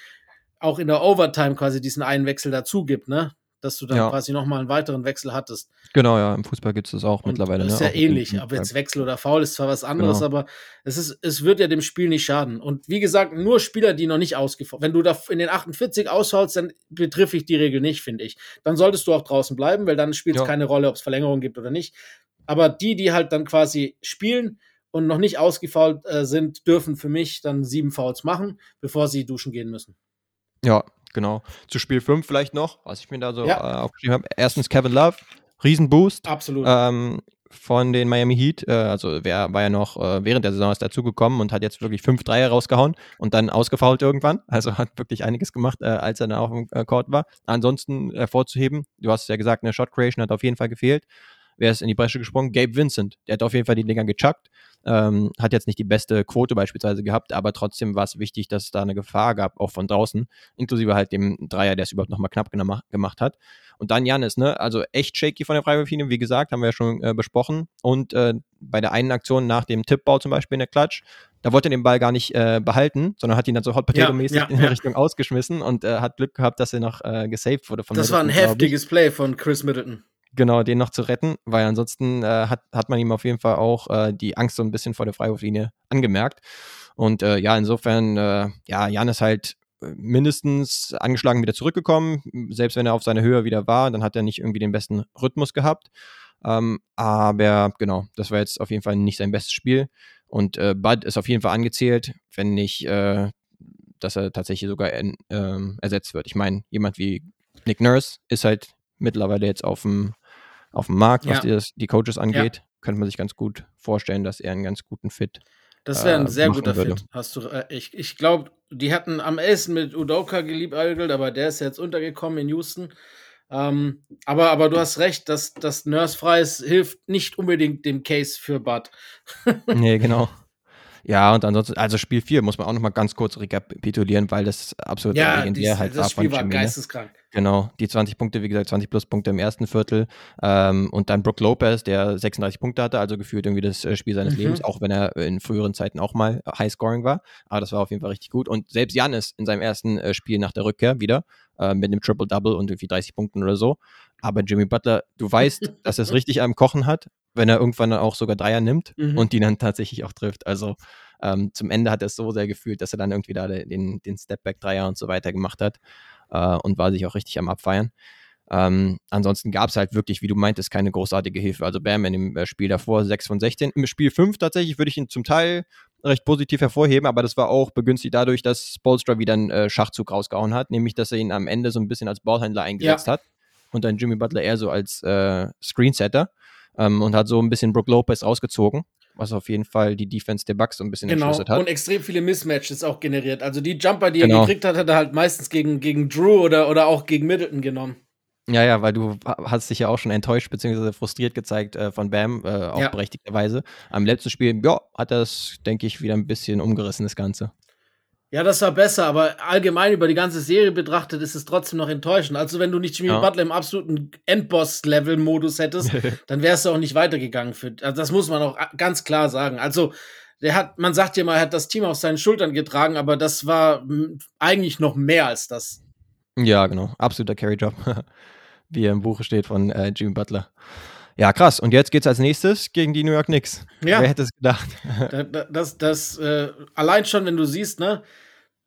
auch in der Overtime quasi diesen einen Wechsel dazu gibt, ne? Dass du dann ja. quasi nochmal einen weiteren Wechsel hattest. Genau, ja, im Fußball gibt es das auch Und mittlerweile. Das ist ne? ja ähnlich, aber jetzt Wechsel oder Foul ist zwar was anderes, genau. aber es, ist, es wird ja dem Spiel nicht schaden. Und wie gesagt, nur Spieler, die noch nicht ausgefallen Wenn du da in den 48 aushaust, dann betrifft ich die Regel nicht, finde ich. Dann solltest du auch draußen bleiben, weil dann spielt es ja. keine Rolle, ob es Verlängerung gibt oder nicht. Aber die, die halt dann quasi spielen, und noch nicht ausgefault äh, sind, dürfen für mich dann sieben Fouls machen, bevor sie duschen gehen müssen. Ja, genau. Zu Spiel 5 vielleicht noch, was ich mir da so ja. äh, aufgeschrieben habe. Erstens Kevin Love, Riesenboost. Absolut. Ähm, von den Miami Heat. Äh, also wer war ja noch äh, während der Saison ist dazugekommen und hat jetzt wirklich fünf Dreier rausgehauen und dann ausgefault irgendwann. Also hat wirklich einiges gemacht, äh, als er dann auf dem äh, Court war. Ansonsten hervorzuheben, du hast ja gesagt, eine Shot Creation hat auf jeden Fall gefehlt. Wer ist in die Bresche gesprungen? Gabe Vincent. Der hat auf jeden Fall die Dinger gechuckt. Ähm, hat jetzt nicht die beste Quote beispielsweise gehabt, aber trotzdem war es wichtig, dass es da eine Gefahr gab, auch von draußen, inklusive halt dem Dreier, der es überhaupt nochmal knapp gemacht hat. Und dann Janis, ne? Also echt shaky von der Freiwurflinie, wie gesagt, haben wir ja schon äh, besprochen. Und äh, bei der einen Aktion nach dem Tippbau zum Beispiel in der Klatsch, da wollte er den Ball gar nicht äh, behalten, sondern hat ihn dann so Hot Potato-mäßig ja, ja, in ja. Richtung ausgeschmissen und äh, hat Glück gehabt, dass er noch äh, gesaved wurde von Das Middleton, war ein heftiges Play von Chris Middleton genau, den noch zu retten, weil ansonsten äh, hat, hat man ihm auf jeden Fall auch äh, die Angst so ein bisschen vor der Freiwurflinie angemerkt. Und äh, ja, insofern, äh, ja, Jan ist halt äh, mindestens angeschlagen wieder zurückgekommen. Selbst wenn er auf seiner Höhe wieder war, dann hat er nicht irgendwie den besten Rhythmus gehabt. Ähm, aber genau, das war jetzt auf jeden Fall nicht sein bestes Spiel. Und äh, Bud ist auf jeden Fall angezählt, wenn nicht, äh, dass er tatsächlich sogar in, ähm, ersetzt wird. Ich meine, jemand wie Nick Nurse ist halt mittlerweile jetzt auf dem auf dem Markt, was ja. die, die, Coaches angeht, ja. könnte man sich ganz gut vorstellen, dass er einen ganz guten Fit das wäre ein äh, sehr guter würde. Fit. Hast du, äh, ich ich glaube, die hatten am ehesten mit Udoka geliebäugelt, aber der ist jetzt untergekommen in Houston. Ähm, aber, aber du hast recht, dass das Nurse Freies hilft nicht unbedingt dem Case für Bud. nee, genau. Ja, und ansonsten, also Spiel 4 muss man auch nochmal ganz kurz rekapitulieren, weil das absolut ja, legendär dies, halt das Spiel war geisteskrank. Genau, die 20 Punkte, wie gesagt, 20 plus Punkte im ersten Viertel. Ähm, und dann Brook Lopez, der 36 Punkte hatte, also gefühlt irgendwie das äh, Spiel seines mhm. Lebens, auch wenn er in früheren Zeiten auch mal High Scoring war. Aber das war auf jeden Fall richtig gut. Und selbst Janis in seinem ersten äh, Spiel nach der Rückkehr wieder äh, mit einem Triple-Double und irgendwie 30 Punkten oder so. Aber Jimmy Butler, du weißt, dass er es richtig am Kochen hat, wenn er irgendwann dann auch sogar Dreier nimmt mhm. und die dann tatsächlich auch trifft. Also ähm, zum Ende hat er es so sehr gefühlt, dass er dann irgendwie da den, den Stepback-Dreier und so weiter gemacht hat äh, und war sich auch richtig am Abfeiern. Ähm, ansonsten gab es halt wirklich, wie du meintest, keine großartige Hilfe. Also Bam in dem äh, Spiel davor 6 von 16. Im Spiel 5 tatsächlich würde ich ihn zum Teil recht positiv hervorheben, aber das war auch begünstigt dadurch, dass Spolstra wieder einen äh, Schachzug rausgehauen hat, nämlich dass er ihn am Ende so ein bisschen als Ballhändler eingesetzt ja. hat und dann Jimmy Butler eher so als äh, Screensetter ähm, und hat so ein bisschen Brook Lopez rausgezogen, was auf jeden Fall die Defense der Bucks so ein bisschen genau. hat. Und extrem viele Mismatches auch generiert. Also die Jumper, die genau. er gekriegt hat, hat er halt meistens gegen, gegen Drew oder, oder auch gegen Middleton genommen. Ja, ja, weil du hast dich ja auch schon enttäuscht bzw. frustriert gezeigt äh, von Bam, äh, auch ja. berechtigterweise. Am letzten Spiel, ja, hat das, denke ich, wieder ein bisschen umgerissen, das Ganze. Ja, das war besser, aber allgemein über die ganze Serie betrachtet ist es trotzdem noch enttäuschend. Also, wenn du nicht Jimmy ja. Butler im absoluten Endboss-Level-Modus hättest, dann wärst du auch nicht weitergegangen. Für, also das muss man auch ganz klar sagen. Also, der hat, man sagt ja mal, er hat das Team auf seinen Schultern getragen, aber das war eigentlich noch mehr als das. Ja, genau. Absoluter Carry-Job. Wie er im Buche steht von äh, Jimmy Butler. Ja, krass. Und jetzt geht's als nächstes gegen die New York Knicks. Ja. Wer hätte es gedacht? das, das, das äh, allein schon, wenn du siehst, ne,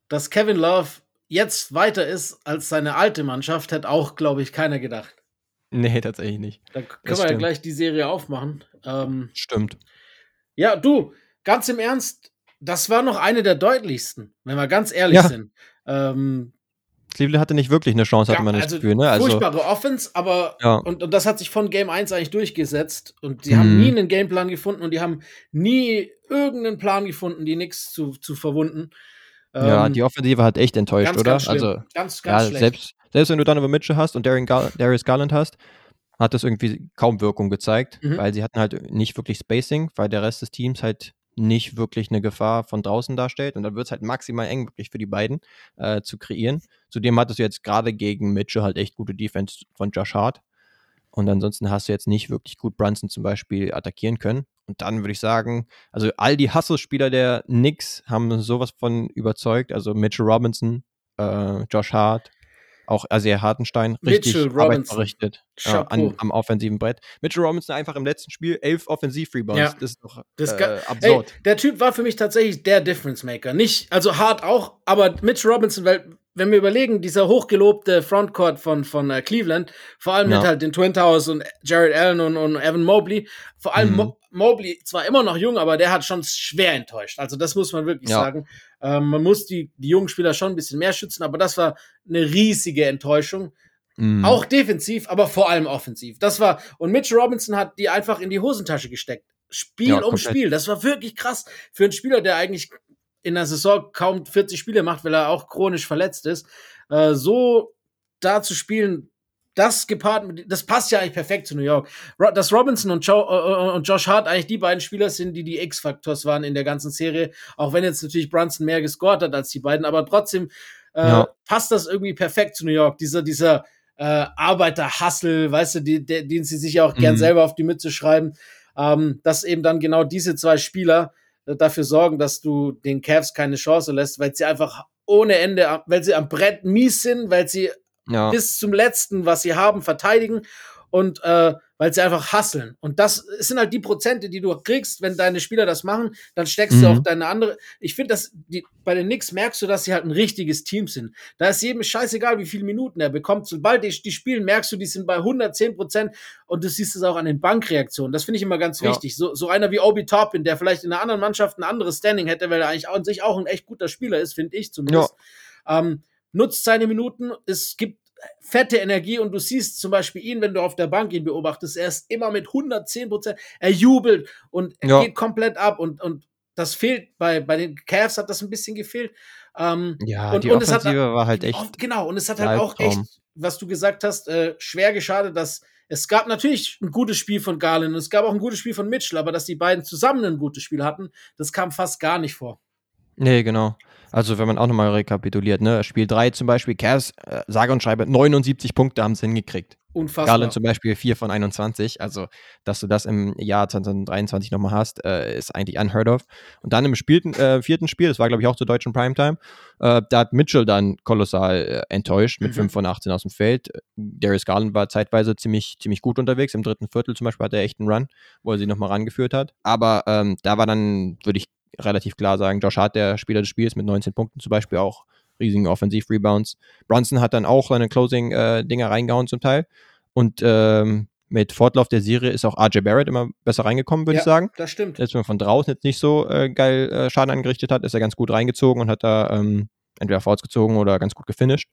dass Kevin Love jetzt weiter ist als seine alte Mannschaft, hätte auch, glaube ich, keiner gedacht. Nee, tatsächlich nicht. Dann können das wir stimmt. ja gleich die Serie aufmachen. Ähm, stimmt. Ja, du, ganz im Ernst, das war noch eine der deutlichsten, wenn wir ganz ehrlich ja. sind. Ähm, Cleveland hatte nicht wirklich eine Chance, hatte ja, man das also Gefühl. Ne? Also, furchtbare Offense, aber ja. und, und das hat sich von Game 1 eigentlich durchgesetzt. Und sie mhm. haben nie einen Gameplan gefunden und die haben nie irgendeinen Plan gefunden, die nichts zu, zu verwunden. Ja, ähm, die Offensive hat echt enttäuscht, ganz, oder? Ganz also ganz, ganz ja, schlecht. Selbst, selbst wenn du Donovan Mitchell hast und Gar Darius Garland hast, hat das irgendwie kaum Wirkung gezeigt, mhm. weil sie hatten halt nicht wirklich Spacing, weil der Rest des Teams halt nicht wirklich eine Gefahr von draußen darstellt. Und dann wird es halt maximal eng wirklich für die beiden äh, zu kreieren. Zudem hattest du jetzt gerade gegen Mitchell halt echt gute Defense von Josh Hart. Und ansonsten hast du jetzt nicht wirklich gut Brunson zum Beispiel attackieren können. Und dann würde ich sagen, also all die Hustle-Spieler der Knicks haben sowas von überzeugt. Also Mitchell Robinson, äh, Josh Hart, auch Asia Hartenstein richtig Mitchell Arbeit verrichtet äh, an, am offensiven Brett. Mitchell Robinson einfach im letzten Spiel elf Offensiv-Rebounds. Ja. Das ist doch Das äh, ga- Ey, absurd. der Typ war für mich tatsächlich der Difference Maker. Nicht, also hart auch, aber Mitch Robinson, weil, wenn wir überlegen, dieser hochgelobte Frontcourt von, von äh, Cleveland, vor allem Ja. mit halt den Twin Towers und Jared Allen und, und Evan Mobley, vor allem Mhm. Mo Mobley, zwar immer noch jung, aber der hat schon schwer enttäuscht. Also das muss man wirklich Ja. sagen. Ähm, man muss die, die jungen Spieler schon ein bisschen mehr schützen, aber das war eine riesige Enttäuschung. Mhm. Auch defensiv, aber vor allem offensiv. Das war, und Mitch Robinson hat die einfach in die Hosentasche gesteckt. Spiel Ja, um. Spiel. Das war wirklich krass für einen Spieler, der eigentlich in der Saison kaum 40 Spiele macht, weil er auch chronisch verletzt ist. Äh, so da zu spielen, das gepaart mit, das passt ja eigentlich perfekt zu New York. Ro dass Robinson und, Joe, äh, und Josh Hart eigentlich die beiden Spieler sind, die die X-Faktors waren in der ganzen Serie. Auch wenn jetzt natürlich Brunson mehr gescored hat als die beiden, aber trotzdem äh, Ja. passt das irgendwie perfekt zu New York. Dieser, dieser äh, Arbeiter-Hustle, weißt du, die, den sie sich ja auch gern Mhm. selber auf die Mütze schreiben, ähm, dass eben dann genau diese zwei Spieler äh, dafür sorgen, dass du den Cavs keine Chance lässt, weil sie einfach ohne Ende, weil sie am Brett mies sind, weil sie ja. bis zum letzten, was sie haben, verteidigen und äh, weil sie einfach hasseln. Und das sind halt die Prozente, die du kriegst, wenn deine Spieler das machen, dann steckst du Mhm. auch deine andere. Ich finde, dass die, bei den Knicks merkst du, dass sie halt ein richtiges Team sind. Da ist jedem scheißegal, wie viele Minuten er bekommt. Sobald die, die spielen, merkst du, die sind bei 110 Prozent und du siehst es auch an den Bankreaktionen. Das finde ich immer ganz Ja. wichtig. So, so einer wie Obi Toppin, der vielleicht in einer anderen Mannschaft ein anderes Standing hätte, weil er eigentlich an sich auch ein echt guter Spieler ist, finde ich zumindest. Ähm, nutzt seine Minuten. Es gibt fette Energie und du siehst zum Beispiel ihn, wenn du auf der Bank ihn beobachtest, er ist immer mit 110 Prozent, er jubelt und er Ja. geht komplett ab und, und das fehlt bei, bei den Cavs hat das ein bisschen gefehlt. Ähm, ja, und- die und es hat- Offensive war halt echt. auch- genau, und es hat halt auch echt, was du gesagt hast, äh, schwer geschadet, dass es gab natürlich ein gutes Spiel von Garland und es gab auch ein gutes Spiel von Mitchell, aber dass die beiden zusammen ein gutes Spiel hatten, das kam fast gar nicht vor. Nee, genau. Also, wenn man auch nochmal rekapituliert, ne? Spiel 3 zum Beispiel, Cavs, äh, sage und schreibe, 79 Punkte haben sie hingekriegt. Unfassbar. Garland zum Beispiel 4 von 21. Also, dass du das im Jahr 2023 nochmal hast, äh, ist eigentlich unheard of. Und dann im spielten, äh, vierten Spiel, das war, glaube ich, auch zur deutschen Primetime, äh, da hat Mitchell dann kolossal äh, enttäuscht mit Mhm. 5 von 18 aus dem Feld. Darius Garland war zeitweise ziemlich, ziemlich gut unterwegs. Im dritten Viertel zum Beispiel hat er echt einen Run, wo er sie nochmal rangeführt hat. Aber ähm, da war dann, würde ich relativ klar sagen, Josh Hart der Spieler des Spiels mit 19 Punkten zum Beispiel auch riesigen Offensiv-Rebounds. Brunson hat dann auch seine Closing-Dinger reingehauen zum Teil. Und ähm, mit Fortlauf der Serie ist auch RJ Barrett immer besser reingekommen, würde Ja. ich sagen. Das stimmt. Jetzt, wenn man von draußen jetzt nicht so äh, geil äh, Schaden angerichtet hat, ist er ganz gut reingezogen und hat da ähm, entweder Fouls gezogen oder ganz gut gefinisht.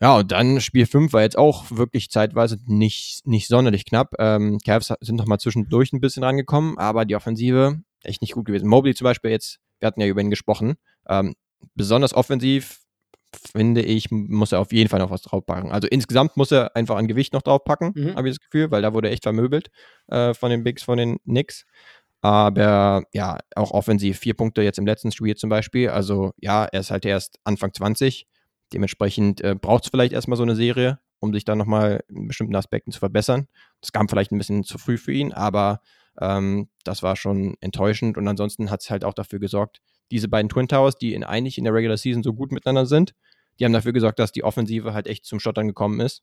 Ja, und dann Spiel 5 war jetzt auch wirklich zeitweise nicht, nicht sonderlich knapp. Ähm, Cavs sind noch mal zwischendurch ein bisschen rangekommen, aber die Offensive echt nicht gut gewesen. Mobley zum Beispiel jetzt, wir hatten ja über ihn gesprochen, ähm, besonders offensiv finde ich, muss er auf jeden Fall noch was draufpacken. Also insgesamt muss er einfach an Gewicht noch draufpacken, Mhm. habe ich das Gefühl, weil da wurde er echt vermöbelt äh, von den Bigs, von den Knicks. Aber ja, auch offensiv. Vier Punkte jetzt im letzten Spiel zum Beispiel. Also ja, er ist halt erst Anfang 20. Dementsprechend äh, braucht es vielleicht erstmal so eine Serie, um sich dann nochmal in bestimmten Aspekten zu verbessern. Das kam vielleicht ein bisschen zu früh für ihn, aber ähm, das war schon enttäuschend. Und ansonsten hat es halt auch dafür gesorgt, diese beiden Twin Towers, die in, eigentlich in der Regular Season so gut miteinander sind, die haben dafür gesorgt, dass die Offensive halt echt zum Schottern gekommen ist,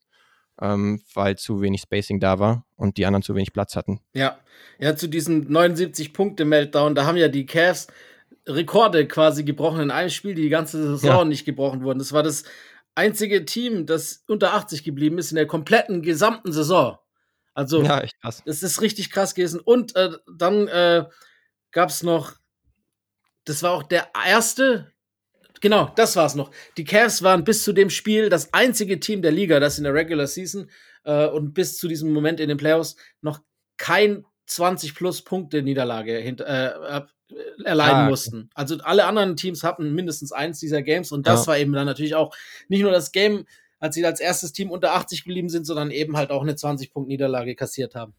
ähm, weil zu wenig Spacing da war und die anderen zu wenig Platz hatten. Ja, ja, zu diesem 79-Punkte-Meltdown, da haben ja die Cavs Rekorde quasi gebrochen in einem Spiel, die die ganze Saison Ja. nicht gebrochen wurden. Das war das einzige Team, das unter 80 geblieben ist in der kompletten gesamten Saison. Also, Ja, echt krass. das ist richtig krass gewesen. Und äh, dann äh, gab es noch, das war auch der erste, genau, das war es noch. Die Cavs waren bis zu dem Spiel das einzige Team der Liga, das in der Regular Season äh, und bis zu diesem Moment in den Playoffs noch kein 20 plus Punkte Niederlage hinter, äh, äh, erleiden okay. mussten. Also alle anderen Teams hatten mindestens eins dieser Games und das Ja. war eben dann natürlich auch nicht nur das Game, als sie als erstes Team unter 80 geblieben sind, sondern eben halt auch eine 20 Punkt Niederlage kassiert haben.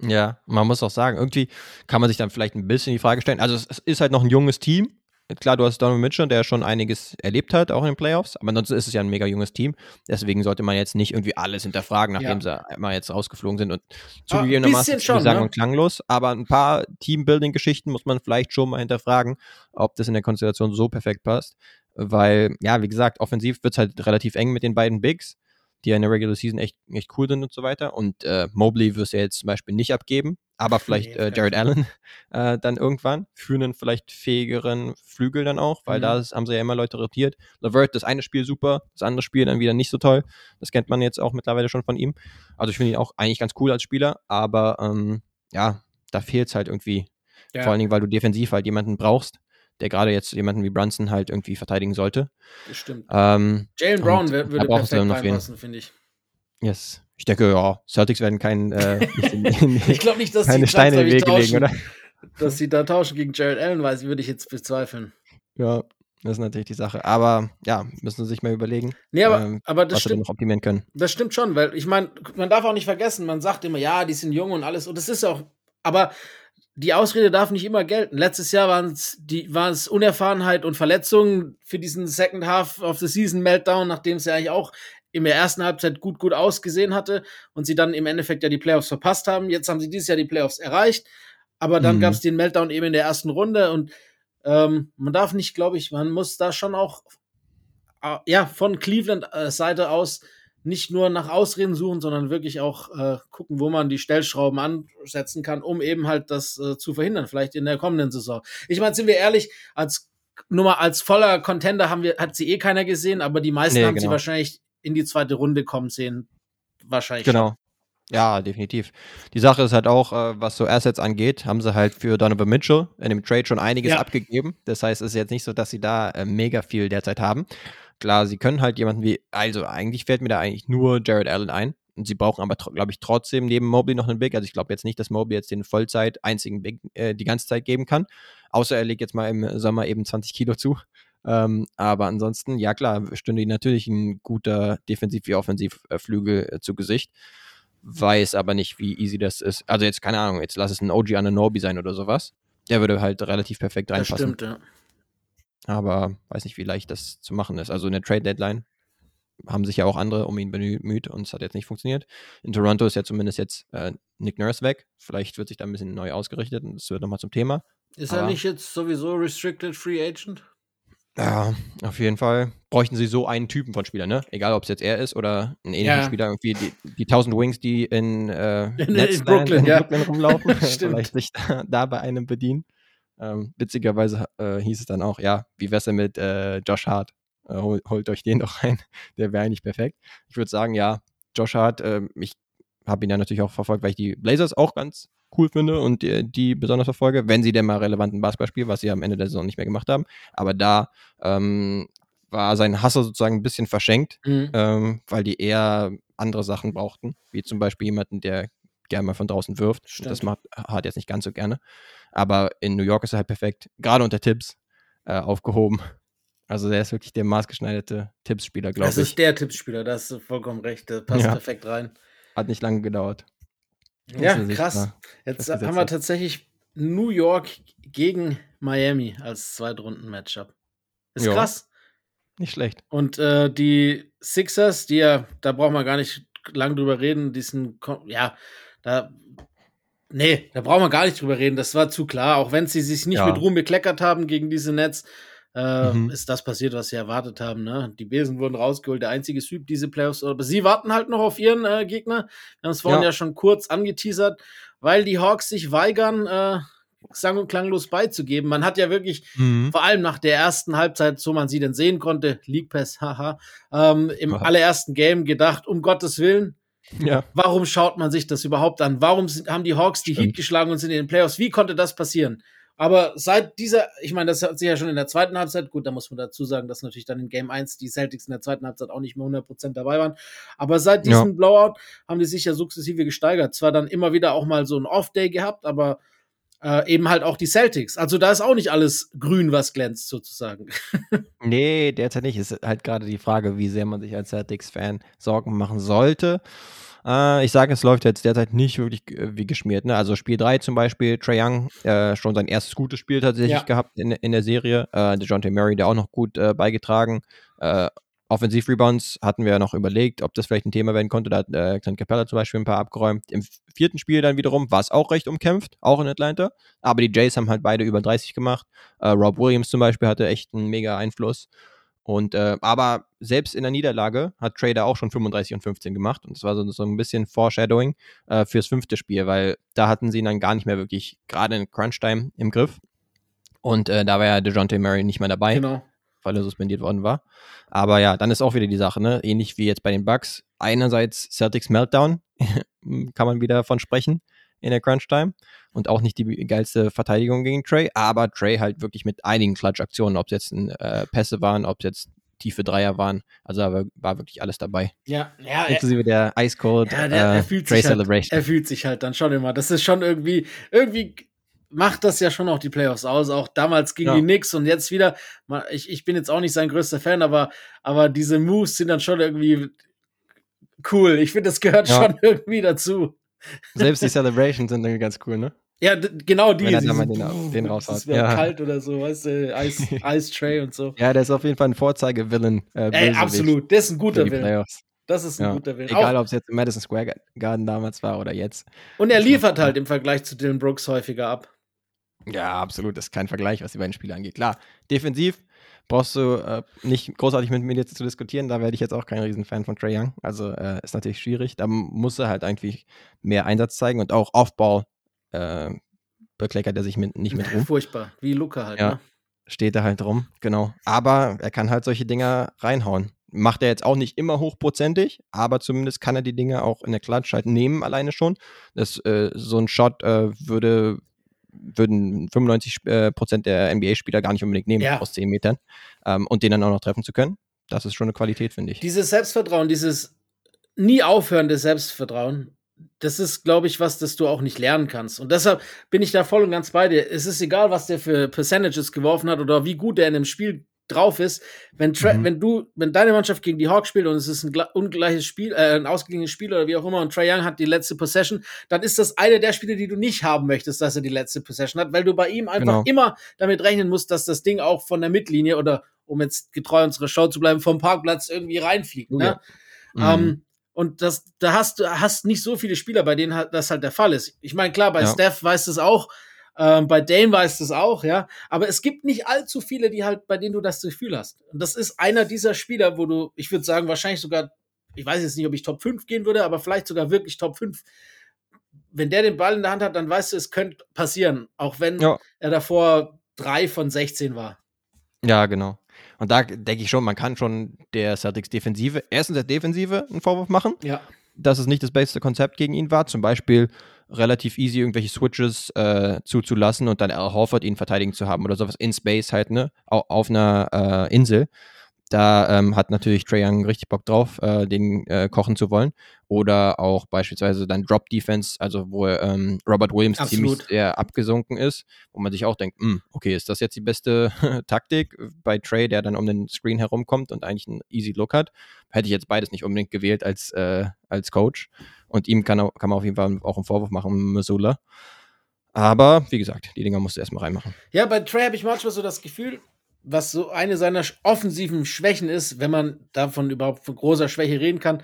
Ja, man muss auch sagen, irgendwie kann man sich dann vielleicht ein bisschen die Frage stellen. Also, es, ist halt noch ein junges Team. klar, du hast Donovan Mitchell, der schon einiges erlebt hat, auch in den Playoffs, aber ansonsten ist es ja ein mega junges Team. Deswegen sollte man jetzt nicht irgendwie alles hinterfragen, nachdem ja. sie einmal jetzt rausgeflogen sind und zugegebenermaßen schon, sagen ne? und klanglos. Aber ein paar Teambuilding-Geschichten muss man vielleicht schon mal hinterfragen, ob das in der Konstellation so perfekt passt. Weil, ja, wie gesagt, offensiv wird es halt relativ eng mit den beiden Bigs die ja in der Regular Season echt, echt cool sind und so weiter. Und äh, Mobley wirst du ja jetzt zum Beispiel nicht abgeben, aber vielleicht äh, Jared Allen äh, dann irgendwann für einen vielleicht fähigeren Flügel dann auch, weil mhm. da haben sie ja immer Leute rotiert. Levert, das eine Spiel super, das andere Spiel dann wieder nicht so toll. Das kennt man jetzt auch mittlerweile schon von ihm. Also ich finde ihn auch eigentlich ganz cool als Spieler, aber ähm, ja, da fehlt es halt irgendwie. Ja. Vor allen Dingen, weil du defensiv halt jemanden brauchst, der gerade jetzt jemanden wie Brunson halt irgendwie verteidigen sollte. Das stimmt. Ähm, Jalen Brown würde perfekt reinpassen, finde ich. Yes. Ich denke, ja, Celtics werden kein, äh, ich glaube nicht, dass keine die Steine in den Weg legen, oder? Dass sie da tauschen gegen Jared Allen, weiß würde ich jetzt bezweifeln. Ja, das ist natürlich die Sache. Aber ja, müssen sie sich mal überlegen, nee, aber, ähm, aber das was stimmt, sie noch optimieren können. Das stimmt schon, weil ich meine, man darf auch nicht vergessen, man sagt immer, ja, die sind jung und alles. Und das ist auch, aber die Ausrede darf nicht immer gelten. Letztes Jahr waren es Unerfahrenheit und Verletzungen für diesen Second Half of the Season Meltdown, nachdem es ja eigentlich auch in der ersten Halbzeit gut, gut ausgesehen hatte und sie dann im Endeffekt ja die Playoffs verpasst haben. Jetzt haben sie dieses Jahr die Playoffs erreicht, aber dann mhm. gab es den Meltdown eben in der ersten Runde und ähm, man darf nicht, glaube ich, man muss da schon auch äh, ja von Cleveland äh, Seite aus nicht nur nach Ausreden suchen, sondern wirklich auch äh, gucken, wo man die Stellschrauben ansetzen kann, um eben halt das äh, zu verhindern, vielleicht in der kommenden Saison. Ich meine, sind wir ehrlich, als Nummer als voller Contender haben wir, hat sie eh keiner gesehen, aber die meisten nee, haben genau. sie wahrscheinlich in die zweite Runde kommen sehen. Wahrscheinlich. Genau. Ja, definitiv. Die Sache ist halt auch, äh, was so Assets angeht, haben sie halt für Donovan Mitchell in dem Trade schon einiges ja. abgegeben. Das heißt, es ist jetzt nicht so, dass sie da äh, mega viel derzeit haben. Klar, sie können halt jemanden wie, also eigentlich fällt mir da eigentlich nur Jared Allen ein. Und sie brauchen aber, glaube ich, trotzdem neben Mobley noch einen Big. Also ich glaube jetzt nicht, dass Mobley jetzt den Vollzeit einzigen Big äh, die ganze Zeit geben kann. Außer er legt jetzt mal im Sommer eben 20 Kilo zu. Ähm, aber ansonsten, ja klar, stünde ihnen natürlich ein guter Defensiv- wie Offensivflügel äh, zu Gesicht. Weiß aber nicht, wie easy das ist. Also jetzt, keine Ahnung, jetzt lass es ein OG Ananobi sein oder sowas. Der würde halt relativ perfekt reinpassen. Das stimmt, ja. Aber weiß nicht, wie leicht das zu machen ist. Also in der Trade Deadline haben sich ja auch andere um ihn bemüht und es hat jetzt nicht funktioniert. In Toronto ist ja zumindest jetzt äh, Nick Nurse weg. Vielleicht wird sich da ein bisschen neu ausgerichtet und das wird nochmal zum Thema. Ist Aber, er nicht jetzt sowieso Restricted Free Agent? Ja, auf jeden Fall bräuchten sie so einen Typen von Spieler, ne? Egal, ob es jetzt er ist oder ein ähnlicher ja. Spieler, irgendwie die, die 1000 Wings, die in, äh, in, in Brooklyn, in ja. Brooklyn rumlaufen, vielleicht sich da, da, bei einem bedienen. Ähm, witzigerweise äh, hieß es dann auch, ja, wie wär's denn mit äh, Josh Hart? Äh, hol, holt euch den doch rein, der wäre eigentlich perfekt. Ich würde sagen, ja, Josh Hart, ähm, ich habe ihn ja natürlich auch verfolgt, weil ich die Blazers auch ganz cool finde und die, die besonders verfolge, wenn sie denn mal relevanten Basketball spielen, was sie am Ende der Saison nicht mehr gemacht haben. Aber da ähm, war sein Hasser sozusagen ein bisschen verschenkt, mhm. ähm, weil die eher andere Sachen brauchten, wie zum Beispiel jemanden, der gerne mal von draußen wirft. Stimmt. Das macht Hart jetzt nicht ganz so gerne. Aber in New York ist er halt perfekt, gerade unter Tipps, äh, aufgehoben. Also der ist wirklich der maßgeschneiderte Tippsspieler, glaube ich. Das ist der Tippsspieler, da hast du vollkommen recht. Der passt ja. perfekt rein. Hat nicht lange gedauert. Ja, krass. Jetzt haben wir tatsächlich New York gegen Miami als Zweitrunden-Matchup. Ist jo. krass. Nicht schlecht. Und äh, die Sixers, die ja, da braucht man gar nicht lang drüber reden, die sind, ja, da, nee, da braucht man gar nicht drüber reden, das war zu klar, auch wenn sie sich nicht ja. mit Ruhm bekleckert haben gegen diese Nets, äh, mhm. ist das passiert, was sie erwartet haben. Ne? Die Besen wurden rausgeholt, der einzige Sweep diese Playoffs. Aber sie warten halt noch auf ihren äh, Gegner. Wir haben es vorhin ja. ja. schon kurz angeteasert, weil die Hawks sich weigern, äh, sang- und klanglos beizugeben. Man hat ja wirklich, mhm. vor allem nach der ersten Halbzeit, so man sie denn sehen konnte, League Pass, haha, ähm, im allerersten Game gedacht, um Gottes Willen, ja. Warum schaut man sich das überhaupt an? Warum sind, haben die Hawks die Stimmt. Heat geschlagen und sind in den Playoffs? Wie konnte das passieren? Aber seit dieser, ich meine, das hat sich ja schon in der zweiten Halbzeit, gut, da muss man dazu sagen, dass natürlich dann in Game 1 die Celtics in der zweiten Halbzeit auch nicht mehr 100% dabei waren. Aber seit diesem ja. Blowout haben die sich ja sukzessive gesteigert. Zwar dann immer wieder auch mal so ein Off-Day gehabt, aber äh, eben halt auch die Celtics. Also da ist auch nicht alles grün, was glänzt, sozusagen. nee, derzeit nicht. Ist halt gerade die Frage, wie sehr man sich als Celtics-Fan Sorgen machen sollte. Äh, ich sage, es läuft jetzt derzeit nicht wirklich äh, wie geschmiert. Ne? Also Spiel 3 zum Beispiel, Trae Young, äh, schon sein erstes gutes Spiel tatsächlich ja. gehabt in, in der Serie. Äh, DeJounte Murray, der auch noch gut äh, beigetragen. Offensiv-Rebounds hatten wir ja noch überlegt, ob das vielleicht ein Thema werden konnte. Da hat äh, Clint Capella zum Beispiel ein paar abgeräumt. Im vierten Spiel dann wiederum war es auch recht umkämpft, auch in Atlanta. Aber die Jays haben halt beide über 30 gemacht. Äh, Rob Williams zum Beispiel hatte echt einen mega Einfluss. Und äh, aber selbst in der Niederlage hat Trader auch schon 35 und 15 gemacht. Und das war so, so ein bisschen Foreshadowing äh, fürs fünfte Spiel, weil da hatten sie ihn dann gar nicht mehr wirklich gerade in Crunch-Time im Griff. Und äh, da war ja DeJounte Murray nicht mehr dabei. Genau weil er suspendiert worden war. Aber ja, dann ist auch wieder die Sache, ne? Ähnlich wie jetzt bei den Bucks. Einerseits Celtics Meltdown, kann man wieder davon sprechen in der Crunch-Time. Und auch nicht die geilste Verteidigung gegen Trey, aber Trey halt wirklich mit einigen Klatsch-Aktionen, ob es jetzt äh, Pässe waren, ob es jetzt tiefe Dreier waren. Also da war wirklich alles dabei. Ja, ja. Inklusive der Ice Cold ja, der, äh, Trey halt, Celebration. Er fühlt sich halt dann schon immer. Das ist schon irgendwie, irgendwie macht das ja schon auch die Playoffs aus. Auch damals ging ja. die Knicks und jetzt wieder. Ich, ich bin jetzt auch nicht sein größter Fan, aber, aber diese Moves sind dann schon irgendwie cool. Ich finde, das gehört ja. schon irgendwie dazu. Selbst die Celebrations sind irgendwie ganz cool, ne? Ja, genau die. Wenn er dann mal den, den raushaut. Das wäre ja. kalt oder so, weißt du, Ice, Ice Tray und so. Ja, der ist auf jeden Fall ein Vorzeige-Villain. Äh, Ey, absolut, der ist ein guter Villain. Das ist ein ja. guter Villain. Egal, ob es jetzt im Madison Square Garden damals war oder jetzt. Und er liefert halt im Vergleich zu Dylan Brooks häufiger ab. Ja, absolut. Das ist kein Vergleich, was die beiden Spiele angeht. Klar, defensiv brauchst du äh, nicht großartig mit mir jetzt zu diskutieren. Da werde ich jetzt auch kein Riesenfan von Trey Young. Also äh, ist natürlich schwierig. Da muss er halt eigentlich mehr Einsatz zeigen und auch Aufbau äh, bekleckert er sich mit, nicht mit rum. Furchtbar, wie Luca halt. Ja, ne? steht er halt rum, genau. Aber er kann halt solche Dinger reinhauen. Macht er jetzt auch nicht immer hochprozentig, aber zumindest kann er die Dinge auch in der Klatsch halt nehmen, alleine schon. Das, äh, so ein Shot äh, würde würden 95 äh, Prozent der NBA-Spieler gar nicht unbedingt nehmen ja. aus 10 Metern. Ähm, und den dann auch noch treffen zu können, das ist schon eine Qualität, finde ich. Dieses Selbstvertrauen, dieses nie aufhörende Selbstvertrauen, das ist, glaube ich, was, das du auch nicht lernen kannst. Und deshalb bin ich da voll und ganz bei dir. Es ist egal, was der für Percentages geworfen hat oder wie gut der in einem Spiel drauf ist, wenn, mhm. wenn du, wenn deine Mannschaft gegen die Hawks spielt und es ist ein ungleiches Spiel, äh, ein ausgeglichenes Spiel oder wie auch immer und Trae Young hat die letzte Possession, dann ist das eine der Spiele, die du nicht haben möchtest, dass er die letzte Possession hat, weil du bei ihm einfach genau. immer damit rechnen musst, dass das Ding auch von der Mittellinie oder um jetzt getreu unserer Show zu bleiben, vom Parkplatz irgendwie reinfliegt. Ne? Ja. Mhm. Ähm, und das, da hast du hast nicht so viele Spieler, bei denen das halt der Fall ist. Ich meine, klar, bei ja. Steph weiß es auch, ähm, bei Dane weiß das auch, ja. Aber es gibt nicht allzu viele, die halt, bei denen du das Gefühl hast. Und das ist einer dieser Spieler, wo du, ich würde sagen, wahrscheinlich sogar, ich weiß jetzt nicht, ob ich Top 5 gehen würde, aber vielleicht sogar wirklich Top 5. Wenn der den Ball in der Hand hat, dann weißt du, es könnte passieren. Auch wenn ja. er davor drei von 16 war. Ja, genau. Und da denke ich schon, man kann schon der Celtics Defensive, erstens der Defensive einen Vorwurf machen. Ja. Dass es nicht das beste Konzept gegen ihn war. Zum Beispiel relativ easy irgendwelche Switches äh, zuzulassen und dann Al Horford ihn verteidigen zu haben oder sowas in Space halt, ne? Auf einer äh, Insel. Da ähm, hat natürlich Trae Young richtig Bock drauf, äh, den äh, kochen zu wollen. Oder auch beispielsweise dann Drop Defense, also wo ähm, Robert Williams Absolut. ziemlich sehr abgesunken ist, wo man sich auch denkt, hm, okay, ist das jetzt die beste Taktik bei Trey, der dann um den Screen herumkommt und eigentlich einen easy Look hat? Hätte ich jetzt beides nicht unbedingt gewählt als, äh, als Coach. Und ihm kann, kann man auf jeden Fall auch einen Vorwurf machen, Missoula. Aber wie gesagt, die Dinger musst du erstmal reinmachen. Ja, bei Trey habe ich manchmal so das Gefühl, was so eine seiner offensiven Schwächen ist, wenn man davon überhaupt von großer Schwäche reden kann,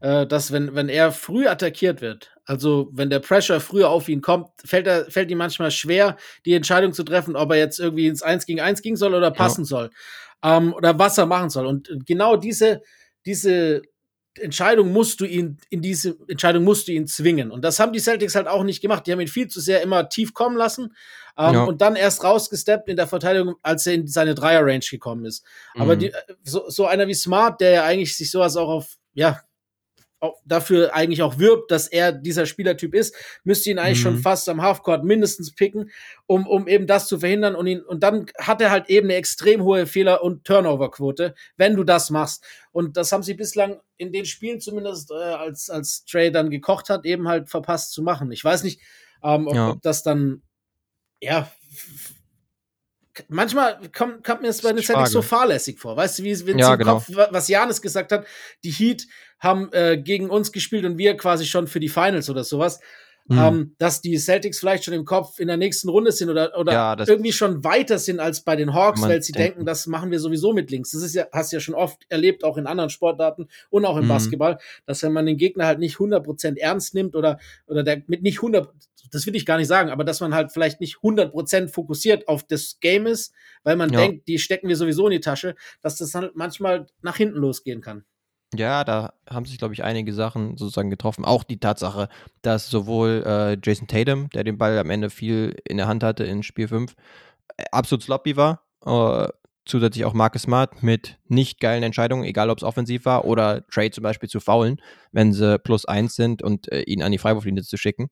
äh, dass wenn, wenn er früh attackiert wird, also wenn der Pressure früher auf ihn kommt, fällt, er, fällt ihm manchmal schwer, die Entscheidung zu treffen, ob er jetzt irgendwie ins 1 gegen 1 gehen soll oder passen ja. soll. Ähm, oder was er machen soll. Und genau diese, diese Entscheidung musst du ihn, in diese Entscheidung musst du ihn zwingen. Und das haben die Celtics halt auch nicht gemacht. Die haben ihn viel zu sehr immer tief kommen lassen ähm, ja. und dann erst rausgesteppt in der Verteidigung, als er in seine Dreier-Range gekommen ist. Mhm. Aber die, so, so einer wie Smart, der ja eigentlich sich sowas auch auf, ja, dafür eigentlich auch wirbt, dass er dieser Spielertyp ist, müsste ihn eigentlich mhm. schon fast am Halfcourt mindestens picken, um, um eben das zu verhindern. Und, ihn, und dann hat er halt eben eine extrem hohe Fehler- und Turnover-Quote, wenn du das machst. Und das haben sie bislang in den Spielen zumindest, äh, als, als Trey dann gekocht hat, eben halt verpasst zu machen. Ich weiß nicht, ähm, ob, ja. ob das dann ja, manchmal kommt, kommt mir das bei den Celtics so fahrlässig vor. Weißt du, wie wenn ja, genau. Kopf, was Janis gesagt hat, die Heat haben äh, gegen uns gespielt und wir quasi schon für die Finals oder sowas. Mhm. Ähm, dass die Celtics vielleicht schon im Kopf in der nächsten Runde sind oder, oder ja, irgendwie schon weiter sind als bei den Hawks, weil sie denken. denken, das machen wir sowieso mit links. Das ist ja, hast du ja schon oft erlebt, auch in anderen Sportarten und auch im mhm. Basketball, dass wenn man den Gegner halt nicht 100% ernst nimmt oder, oder der mit nicht 100, das will ich gar nicht sagen, aber dass man halt vielleicht nicht 100% fokussiert auf das Game ist, weil man ja. denkt, die stecken wir sowieso in die Tasche, dass das halt manchmal nach hinten losgehen kann. Ja, da haben sich, glaube ich, einige Sachen sozusagen getroffen. Auch die Tatsache, dass sowohl äh, Jason Tatum, der den Ball am Ende viel in der Hand hatte in Spiel 5, äh, absolut sloppy war. Äh, zusätzlich auch Marcus Smart mit nicht geilen Entscheidungen, egal ob es offensiv war oder Trade zum Beispiel zu faulen, wenn sie plus eins sind und äh, ihn an die Freiwurflinie zu schicken.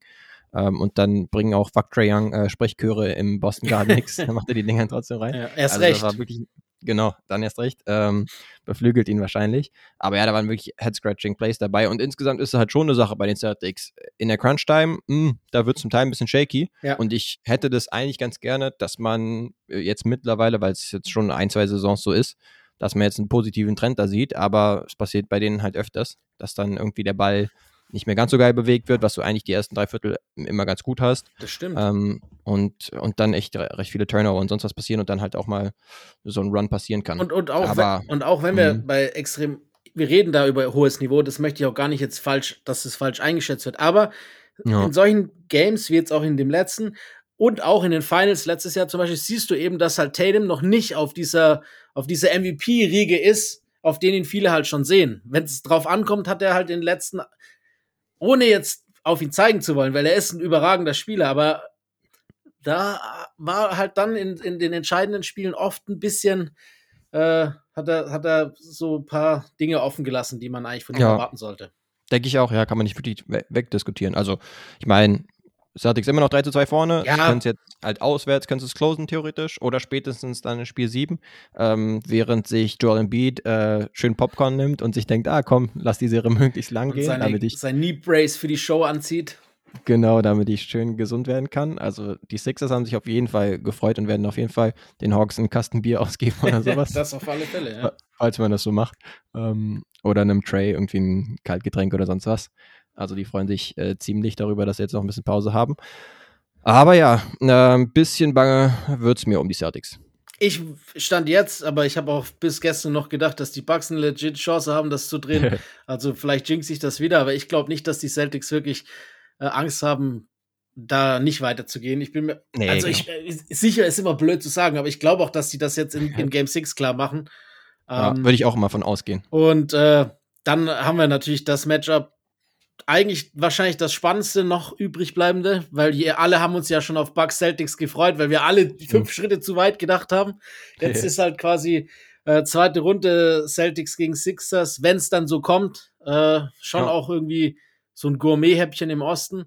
Ähm, und dann bringen auch Fuck Trey Young äh, Sprechchöre im Boston Garden nichts. dann macht er die Dinger trotzdem rein. Ja, erst also, recht. Wirklich Genau, dann erst recht. Ähm, beflügelt ihn wahrscheinlich. Aber ja, da waren wirklich Head-Scratching Plays dabei. Und insgesamt ist es halt schon eine Sache bei den Celtics. In der Crunch-Time, hm, da wird zum Teil ein bisschen shaky. Ja. Und ich hätte das eigentlich ganz gerne, dass man äh, jetzt mittlerweile, weil es jetzt schon ein, zwei Saisons so ist, dass man jetzt einen positiven Trend da sieht. Aber es passiert bei denen halt öfters, dass dann irgendwie der Ball nicht mehr ganz so geil bewegt wird, was du eigentlich die ersten drei Viertel immer ganz gut hast. Das stimmt. Ähm, und, und dann echt recht viele Turnover und sonst was passieren und dann halt auch mal so ein Run passieren kann. Und, und, auch, Aber, wenn, und auch wenn wir mhm. bei extrem, wir reden da über hohes Niveau, das möchte ich auch gar nicht jetzt falsch, dass es falsch eingeschätzt wird. Aber ja. in solchen Games, wie jetzt auch in dem letzten, und auch in den Finals letztes Jahr zum Beispiel siehst du eben, dass halt Tatum noch nicht auf dieser, auf dieser MVP-Riege ist, auf den ihn viele halt schon sehen. Wenn es drauf ankommt, hat er halt in den letzten ohne jetzt auf ihn zeigen zu wollen, weil er ist ein überragender Spieler, aber da war halt dann in, in den entscheidenden Spielen oft ein bisschen, äh, hat, er, hat er so ein paar Dinge offen gelassen, die man eigentlich von ihm ja. erwarten sollte. Denke ich auch, ja, kann man nicht wirklich wegdiskutieren. Also, ich meine, Celtics immer noch 3 zu 2 vorne. Ja. Können es jetzt halt auswärts, können es closen theoretisch oder spätestens dann in Spiel 7, ähm, während sich Joel Embiid äh, schön Popcorn nimmt und sich denkt, ah komm, lass die Serie möglichst lang und gehen. Seine, damit ich sein Knee Brace für die Show anzieht. Genau, damit ich schön gesund werden kann. Also die Sixers haben sich auf jeden Fall gefreut und werden auf jeden Fall den Hawks einen Kasten Bier ausgeben oder sowas. das auf alle Fälle, ja. Falls man das so macht. Ähm, oder einem Tray irgendwie ein Kaltgetränk oder sonst was. Also die freuen sich äh, ziemlich darüber, dass sie jetzt noch ein bisschen Pause haben. Aber ja, äh, ein bisschen bange wird es mir um die Celtics. Ich stand jetzt, aber ich habe auch bis gestern noch gedacht, dass die Bucks eine legit Chance haben, das zu drehen. also vielleicht jinx ich das wieder, aber ich glaube nicht, dass die Celtics wirklich äh, Angst haben, da nicht weiterzugehen. Ich bin mir, nee, also genau. ich, äh, sicher ist immer blöd zu sagen, aber ich glaube auch, dass sie das jetzt in, in Game 6 klar machen. Ja, ähm, Würde ich auch mal von ausgehen. Und äh, dann haben wir natürlich das Matchup eigentlich wahrscheinlich das Spannendste noch übrig bleibende, weil wir alle haben uns ja schon auf Bucks Celtics gefreut, weil wir alle fünf mhm. Schritte zu weit gedacht haben. Jetzt ist halt quasi äh, zweite Runde Celtics gegen Sixers, wenn es dann so kommt, äh, schon ja. auch irgendwie so ein Gourmet-Häppchen im Osten.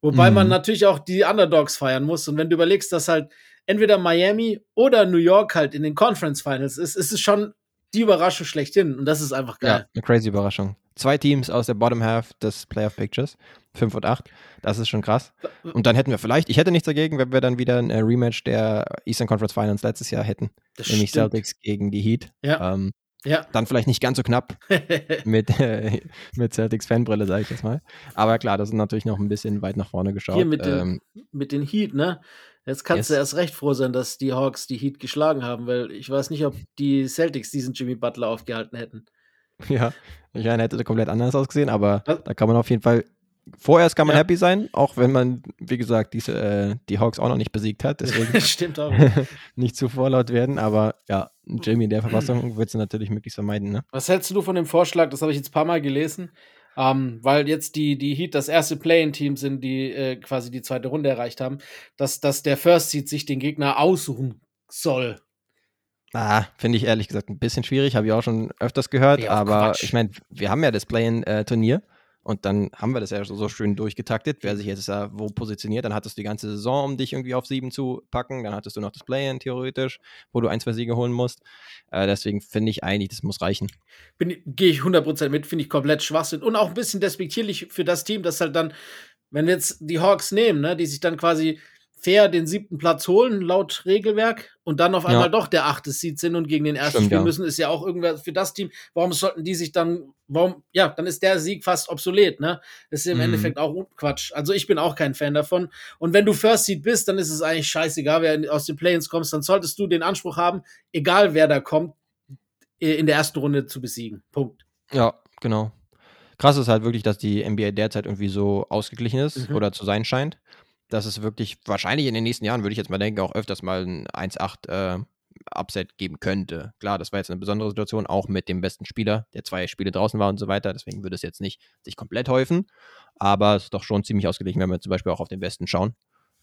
Wobei mhm. man natürlich auch die Underdogs feiern muss. Und wenn du überlegst, dass halt entweder Miami oder New York halt in den Conference Finals ist, ist es schon die Überraschung schlechthin. Und das ist einfach geil. Ja, eine crazy Überraschung. Zwei Teams aus der Bottom Half des Playoff Pictures, 5 und 8. Das ist schon krass. Und dann hätten wir vielleicht, ich hätte nichts dagegen, wenn wir dann wieder ein Rematch der Eastern Conference Finals letztes Jahr hätten. Das nämlich stimmt. Celtics gegen die Heat. Ja. Ähm, ja. Dann vielleicht nicht ganz so knapp mit, äh, mit Celtics Fanbrille, sage ich jetzt mal. Aber klar, das ist natürlich noch ein bisschen weit nach vorne geschaut. Hier mit, ähm, den, mit den Heat, ne? Jetzt kannst yes. du erst recht froh sein, dass die Hawks die Heat geschlagen haben, weil ich weiß nicht, ob die Celtics diesen Jimmy Butler aufgehalten hätten. Ja, ich meine, hätte komplett anders ausgesehen, aber Was? da kann man auf jeden Fall. Vorerst kann man ja. happy sein, auch wenn man, wie gesagt, diese, äh, die Hawks auch noch nicht besiegt hat. Deswegen Stimmt auch. nicht zu vorlaut werden, aber ja, Jimmy in der Verfassung wird es natürlich möglichst vermeiden. Ne? Was hältst du von dem Vorschlag? Das habe ich jetzt ein paar Mal gelesen. Ähm, weil jetzt die, die Heat das erste Play-in-Team sind, die äh, quasi die zweite Runde erreicht haben, dass, dass der First Seed sich den Gegner aussuchen soll. Ah, finde ich ehrlich gesagt ein bisschen schwierig, habe ich auch schon öfters gehört, aber Quatsch. ich meine, wir haben ja das Play-in-Turnier und dann haben wir das ja so schön durchgetaktet, wer sich jetzt da wo positioniert. Dann hattest du die ganze Saison, um dich irgendwie auf sieben zu packen. Dann hattest du noch das Play-In theoretisch, wo du ein, zwei Siege holen musst. Äh, deswegen finde ich eigentlich, das muss reichen. Gehe ich 100% mit, finde ich komplett Schwachsinn. Und auch ein bisschen despektierlich für das Team, das halt dann, wenn wir jetzt die Hawks nehmen, ne, die sich dann quasi fair den siebten Platz holen, laut Regelwerk, und dann auf einmal ja. doch der achte Seed sind und gegen den ersten Stimmt, spielen müssen, ist ja auch irgendwer für das Team. Warum sollten die sich dann, warum, ja, dann ist der Sieg fast obsolet, ne? Das ist im mhm. Endeffekt auch Quatsch. Also ich bin auch kein Fan davon. Und wenn du First Seed bist, dann ist es eigentlich scheißegal, wer aus den Play-ins kommst, dann solltest du den Anspruch haben, egal wer da kommt, in der ersten Runde zu besiegen. Punkt. Ja, genau. Krass ist halt wirklich, dass die NBA derzeit irgendwie so ausgeglichen ist mhm. oder zu sein scheint dass es wirklich wahrscheinlich in den nächsten Jahren, würde ich jetzt mal denken, auch öfters mal ein 1-8 äh, Upset geben könnte. Klar, das war jetzt eine besondere Situation, auch mit dem besten Spieler, der zwei Spiele draußen war und so weiter. Deswegen würde es jetzt nicht sich komplett häufen. Aber es ist doch schon ziemlich ausgeglichen, wenn wir zum Beispiel auch auf den Westen schauen,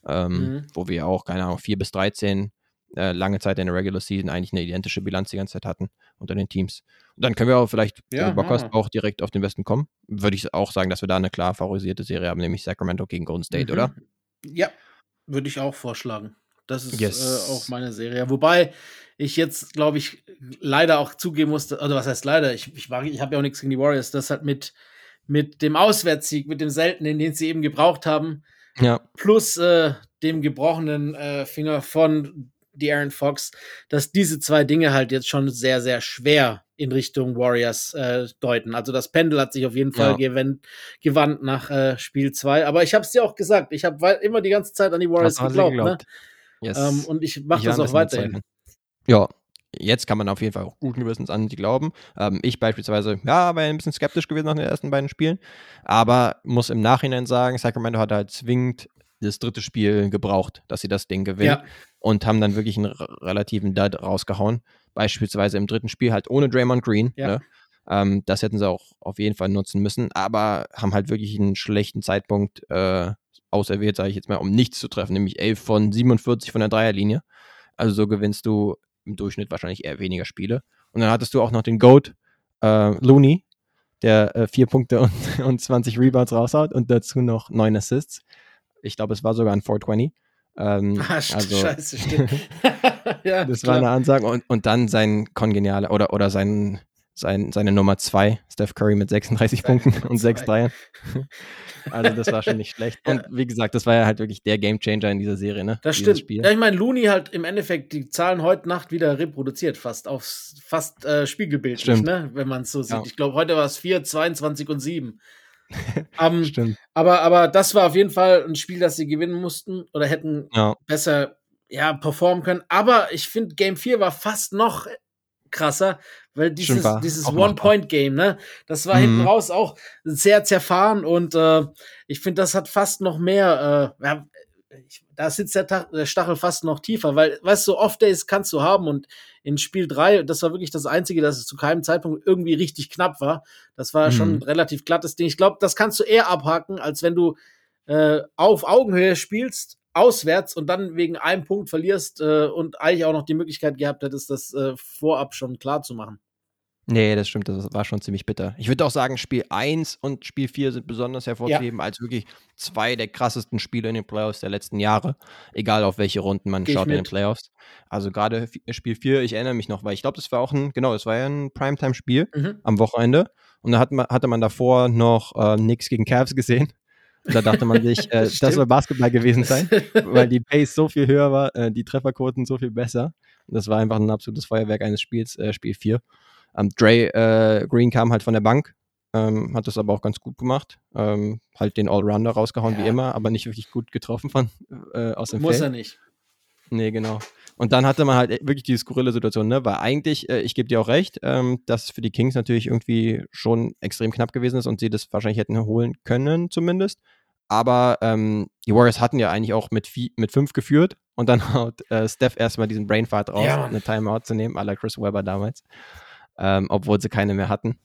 ähm, mhm. wo wir auch, keine Ahnung, 4 bis 13 äh, lange Zeit in der Regular Season eigentlich eine identische Bilanz die ganze Zeit hatten unter den Teams. Und dann können wir auch vielleicht, ja, wenn du Bock hast, auch direkt auf den Westen kommen. Würde ich auch sagen, dass wir da eine klar favorisierte Serie haben, nämlich Sacramento gegen Golden State, mhm. oder? Ja, würde ich auch vorschlagen. Das ist yes. äh, auch meine Serie. Wobei ich jetzt, glaube ich, leider auch zugeben musste, oder was heißt leider, ich, ich, ich habe ja auch nichts gegen die Warriors, das hat mit, mit dem Auswärtssieg, mit dem seltenen, den sie eben gebraucht haben, ja. plus äh, dem gebrochenen äh, Finger von die Aaron Fox, dass diese zwei Dinge halt jetzt schon sehr, sehr schwer in Richtung Warriors äh, deuten. Also das Pendel hat sich auf jeden Fall ja. gewandt, nach äh, Spiel 2. Aber ich habe es dir auch gesagt, ich habe immer die ganze Zeit an die Warriors geglaubt. Ne? Yes. Ähm, und ich mache das auch weiterhin. Ja, jetzt kann man auf jeden Fall auch guten Gewissens an sie glauben. Ähm, ich beispielsweise, ja, war ein bisschen skeptisch gewesen nach den ersten beiden Spielen, aber muss im Nachhinein sagen, Sacramento hat halt zwingend das dritte Spiel gebraucht, dass sie das Ding gewinnen ja. und haben dann wirklich einen relativen Dud rausgehauen. Beispielsweise im dritten Spiel halt ohne Draymond Green. Ja. Ne? Ähm, das hätten sie auch auf jeden Fall nutzen müssen, aber haben halt wirklich einen schlechten Zeitpunkt äh, auserwählt, sage ich jetzt mal, um nichts zu treffen, nämlich 11 von 47 von der Dreierlinie. Also so gewinnst du im Durchschnitt wahrscheinlich eher weniger Spiele. Und dann hattest du auch noch den Goat äh, Looney, der äh, vier Punkte und, und 20 Rebounds raushaut und dazu noch neun Assists. Ich glaube, es war sogar ein 420. Ähm, ah, also, scheiße, stimmt. ja, das klar. war eine Ansage. Und, und dann sein kongenialer oder, oder sein, sein, seine Nummer 2, Steph Curry mit 36 Punkten und 6 Dreiern. also das war schon nicht schlecht. Und wie gesagt, das war ja halt wirklich der Gamechanger in dieser Serie, ne? Das stimmt. Spiel. Ja, ich meine, Looney hat im Endeffekt die Zahlen heute Nacht wieder reproduziert, fast aufs fast äh, spiegelbildlich, ne? Wenn man es so sieht. Ja. Ich glaube, heute war es 4, 22 und 7 um, Stimmt. Aber, aber das war auf jeden Fall ein Spiel, das sie gewinnen mussten oder hätten ja. besser ja, performen können. Aber ich finde, Game 4 war fast noch krasser, weil dieses, dieses One-Point-Game, ne, das war mhm. hinten raus auch sehr zerfahren und äh, ich finde, das hat fast noch mehr, äh, ich, da sitzt der, der, Stachel fast noch tiefer, weil, weißt du, so Off-Days kannst du haben und in Spiel 3, das war wirklich das Einzige, dass es zu keinem Zeitpunkt irgendwie richtig knapp war. Das war mhm. schon ein relativ glattes Ding. Ich glaube, das kannst du eher abhaken, als wenn du äh, auf Augenhöhe spielst, auswärts und dann wegen einem Punkt verlierst äh, und eigentlich auch noch die Möglichkeit gehabt hättest, das äh, vorab schon klar zu machen. Nee, das stimmt, das war schon ziemlich bitter. Ich würde auch sagen, Spiel 1 und Spiel 4 sind besonders hervorzuheben ja. als wirklich zwei der krassesten Spiele in den Playoffs der letzten Jahre. Egal auf welche Runden man Geh schaut in den Playoffs. Also gerade Spiel 4, ich erinnere mich noch, weil ich glaube, das war auch ein, genau, das war ja ein Primetime-Spiel mhm. am Wochenende. Und da hat man, hatte man davor noch äh, Knicks gegen Cavs gesehen. Und da dachte man sich, äh, das soll Basketball gewesen sein, weil die Pace so viel höher war, äh, die Trefferquoten so viel besser. Und das war einfach ein absolutes Feuerwerk eines Spiels, äh, Spiel 4. Ähm, Dre äh, Green kam halt von der Bank, ähm, hat das aber auch ganz gut gemacht. Ähm, halt den Allrounder rausgehauen ja. wie immer, aber nicht wirklich gut getroffen von äh, aus dem Muss Feld. er nicht. Nee, genau. Und dann hatte man halt wirklich diese skurrile Situation, ne? Weil eigentlich, äh, ich gebe dir auch recht, ähm, dass für die Kings natürlich irgendwie schon extrem knapp gewesen ist und sie das wahrscheinlich hätten holen können, zumindest. Aber ähm, die Warriors hatten ja eigentlich auch mit, mit fünf geführt und dann haut äh, Steph erstmal diesen Brainfart raus, ja, eine Timeout zu nehmen, à la Chris Webber damals ähm, obwohl sie keine mehr hatten.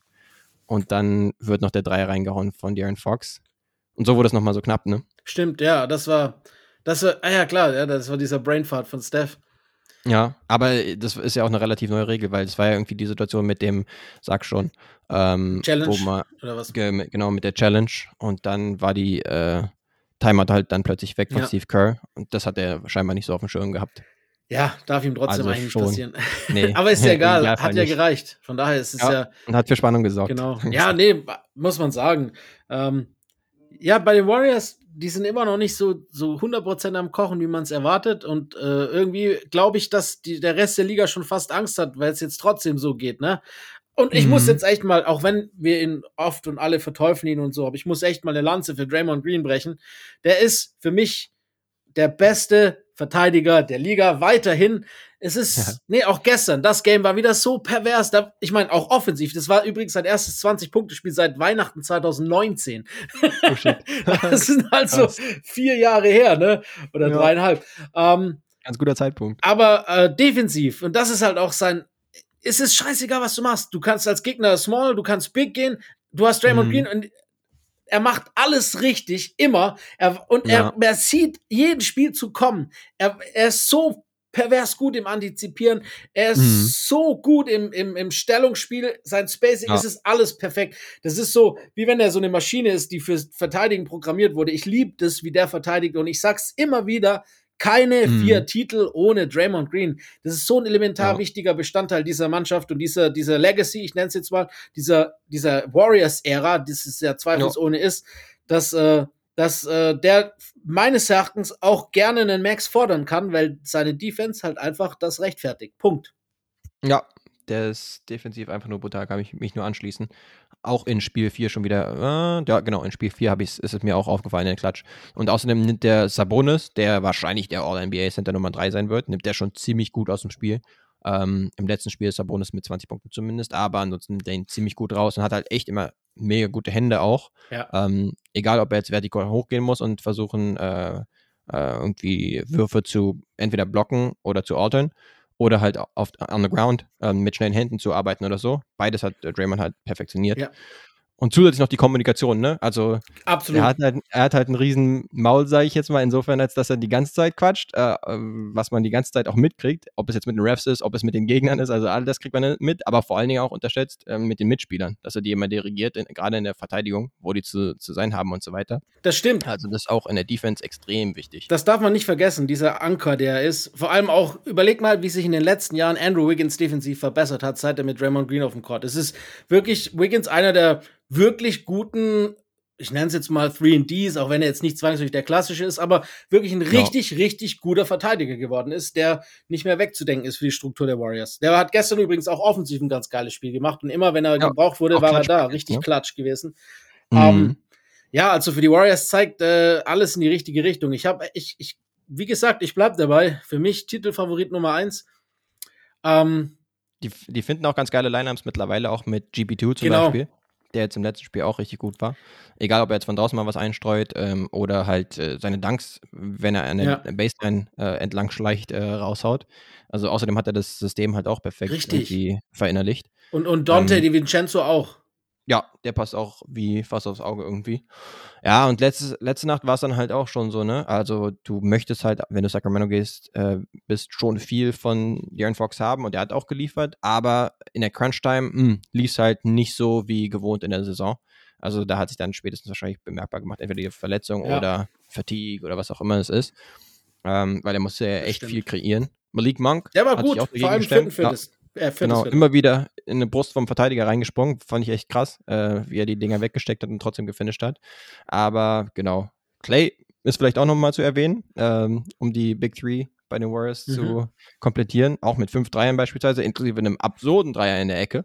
Und dann wird noch der Dreier reingehauen von Darren Fox. Und so wurde es nochmal so knapp, ne? Stimmt, ja, das war, das war, ah ja klar, ja, das war dieser Brainfart von Steph. Ja, aber das ist ja auch eine relativ neue Regel, weil es war ja irgendwie die Situation mit dem, sag schon, ähm, Challenge wo man, oder was? Ge genau, mit der Challenge und dann war die äh, Timeout halt dann plötzlich weg von ja. Steve Kerr und das hat er scheinbar nicht so auf dem Schirm gehabt. Ja, darf ihm trotzdem also eigentlich schon. passieren. Nee. Aber ist ja egal, hat ja nicht. gereicht. Von daher ist es ja, ja, Und hat für Spannung gesorgt. Genau. Ja, nee, muss man sagen. Ähm, ja, bei den Warriors, die sind immer noch nicht so, so 100% am Kochen, wie man es erwartet. Und äh, irgendwie glaube ich, dass die, der Rest der Liga schon fast Angst hat, weil es jetzt trotzdem so geht, ne? Und ich mhm. muss jetzt echt mal, auch wenn wir ihn oft und alle verteufeln ihn und so, aber ich muss echt mal eine Lanze für Draymond Green brechen. Der ist für mich der beste Verteidiger der Liga weiterhin. Es ist, ja. nee, auch gestern, das Game war wieder so pervers. Da, ich meine, auch offensiv. Das war übrigens sein erstes 20-Punkte-Spiel seit Weihnachten 2019. Oh shit. das sind also vier Jahre her, ne? Oder ja. dreieinhalb. Ähm, Ganz guter Zeitpunkt. Aber äh, defensiv, und das ist halt auch sein, es ist scheißegal, was du machst. Du kannst als Gegner small, du kannst big gehen, du hast Draymond mhm. Green und er macht alles richtig, immer. Er, und ja. er, er sieht jeden Spiel zu kommen. Er, er ist so pervers gut im Antizipieren. Er ist mhm. so gut im, im, im Stellungsspiel. Sein Spacing ja. ist es alles perfekt. Das ist so, wie wenn er so eine Maschine ist, die fürs Verteidigen programmiert wurde. Ich liebe das, wie der verteidigt. Und ich sag's immer wieder, keine mhm. vier Titel ohne Draymond Green. Das ist so ein elementar ja. wichtiger Bestandteil dieser Mannschaft und dieser, dieser Legacy, ich nenne es jetzt mal, dieser, dieser Warriors-Ära, das es ja zweifelsohne ja. ist, dass, äh, dass äh, der meines Erachtens auch gerne einen Max fordern kann, weil seine Defense halt einfach das rechtfertigt. Punkt. Ja, der ist defensiv einfach nur brutal, kann ich mich nur anschließen auch in Spiel 4 schon wieder, äh, ja genau, in Spiel 4 ist es mir auch aufgefallen, der Klatsch. Und außerdem nimmt der Sabonis, der wahrscheinlich der All-NBA-Center Nummer 3 sein wird, nimmt der schon ziemlich gut aus dem Spiel. Ähm, Im letzten Spiel ist Sabonis mit 20 Punkten zumindest, aber ansonsten nimmt er ihn ziemlich gut raus und hat halt echt immer mega gute Hände auch. Ja. Ähm, egal, ob er jetzt vertikal hochgehen muss und versuchen, äh, äh, irgendwie Würfe zu entweder blocken oder zu altern oder halt auf on the ground ähm, mit schnellen Händen zu arbeiten oder so. Beides hat äh, Draymond halt perfektioniert. Ja. Und zusätzlich noch die Kommunikation, ne? Also Absolut. Er, hat halt, er hat halt einen riesen Maul, sage ich jetzt mal, insofern, als dass er die ganze Zeit quatscht, äh, was man die ganze Zeit auch mitkriegt, ob es jetzt mit den Refs ist, ob es mit den Gegnern ist, also all das kriegt man mit, aber vor allen Dingen auch unterschätzt äh, mit den Mitspielern, dass er die immer dirigiert, gerade in der Verteidigung, wo die zu, zu sein haben und so weiter. Das stimmt. Also das ist auch in der Defense extrem wichtig. Das darf man nicht vergessen, dieser Anker, der er ist. Vor allem auch, überleg mal, wie sich in den letzten Jahren Andrew Wiggins defensiv verbessert hat, seit er mit Draymond Green auf dem Court. Es ist wirklich Wiggins einer der wirklich guten, ich nenne es jetzt mal 3Ds, auch wenn er jetzt nicht zwangsläufig der klassische ist, aber wirklich ein richtig, ja. richtig guter Verteidiger geworden ist, der nicht mehr wegzudenken ist für die Struktur der Warriors. Der hat gestern übrigens auch offensiv ein ganz geiles Spiel gemacht und immer, wenn er ja, gebraucht wurde, war er da, richtig ne? klatsch gewesen. Mhm. Um, ähm, ja, also für die Warriors zeigt äh, alles in die richtige Richtung. Ich habe, ich, ich, wie gesagt, ich bleib dabei. Für mich Titelfavorit Nummer eins. Ähm, die, die finden auch ganz geile Lineups mittlerweile, auch mit GP2 zum genau. Beispiel der jetzt im letzten Spiel auch richtig gut war. Egal, ob er jetzt von draußen mal was einstreut ähm, oder halt äh, seine Dunks, wenn er eine ja. Baseline äh, entlang schleicht, äh, raushaut. Also außerdem hat er das System halt auch perfekt richtig. verinnerlicht. Und, und Dante ähm, Di Vincenzo auch. Ja, der passt auch wie fast aufs Auge irgendwie. Ja, und letzte, letzte Nacht war es dann halt auch schon so, ne? Also du möchtest halt, wenn du Sacramento gehst, äh, bist schon viel von Darren Fox haben und der hat auch geliefert, aber in der Crunch-Time hm, lief es halt nicht so wie gewohnt in der Saison. Also da hat sich dann spätestens wahrscheinlich bemerkbar gemacht, entweder die Verletzung ja. oder Fatigue oder was auch immer es ist. Ähm, weil er musste ja echt viel kreieren. Malik Monk. Der war gut, vor allem Vierten das. Äh, genau, immer wieder in eine Brust vom Verteidiger reingesprungen. Fand ich echt krass, äh, wie er die Dinger weggesteckt hat und trotzdem gefinisht hat. Aber genau, Clay ist vielleicht auch nochmal zu erwähnen, ähm, um die Big Three bei den Warriors mhm. zu komplettieren. Auch mit fünf Dreiern beispielsweise, inklusive einem absurden Dreier in der Ecke.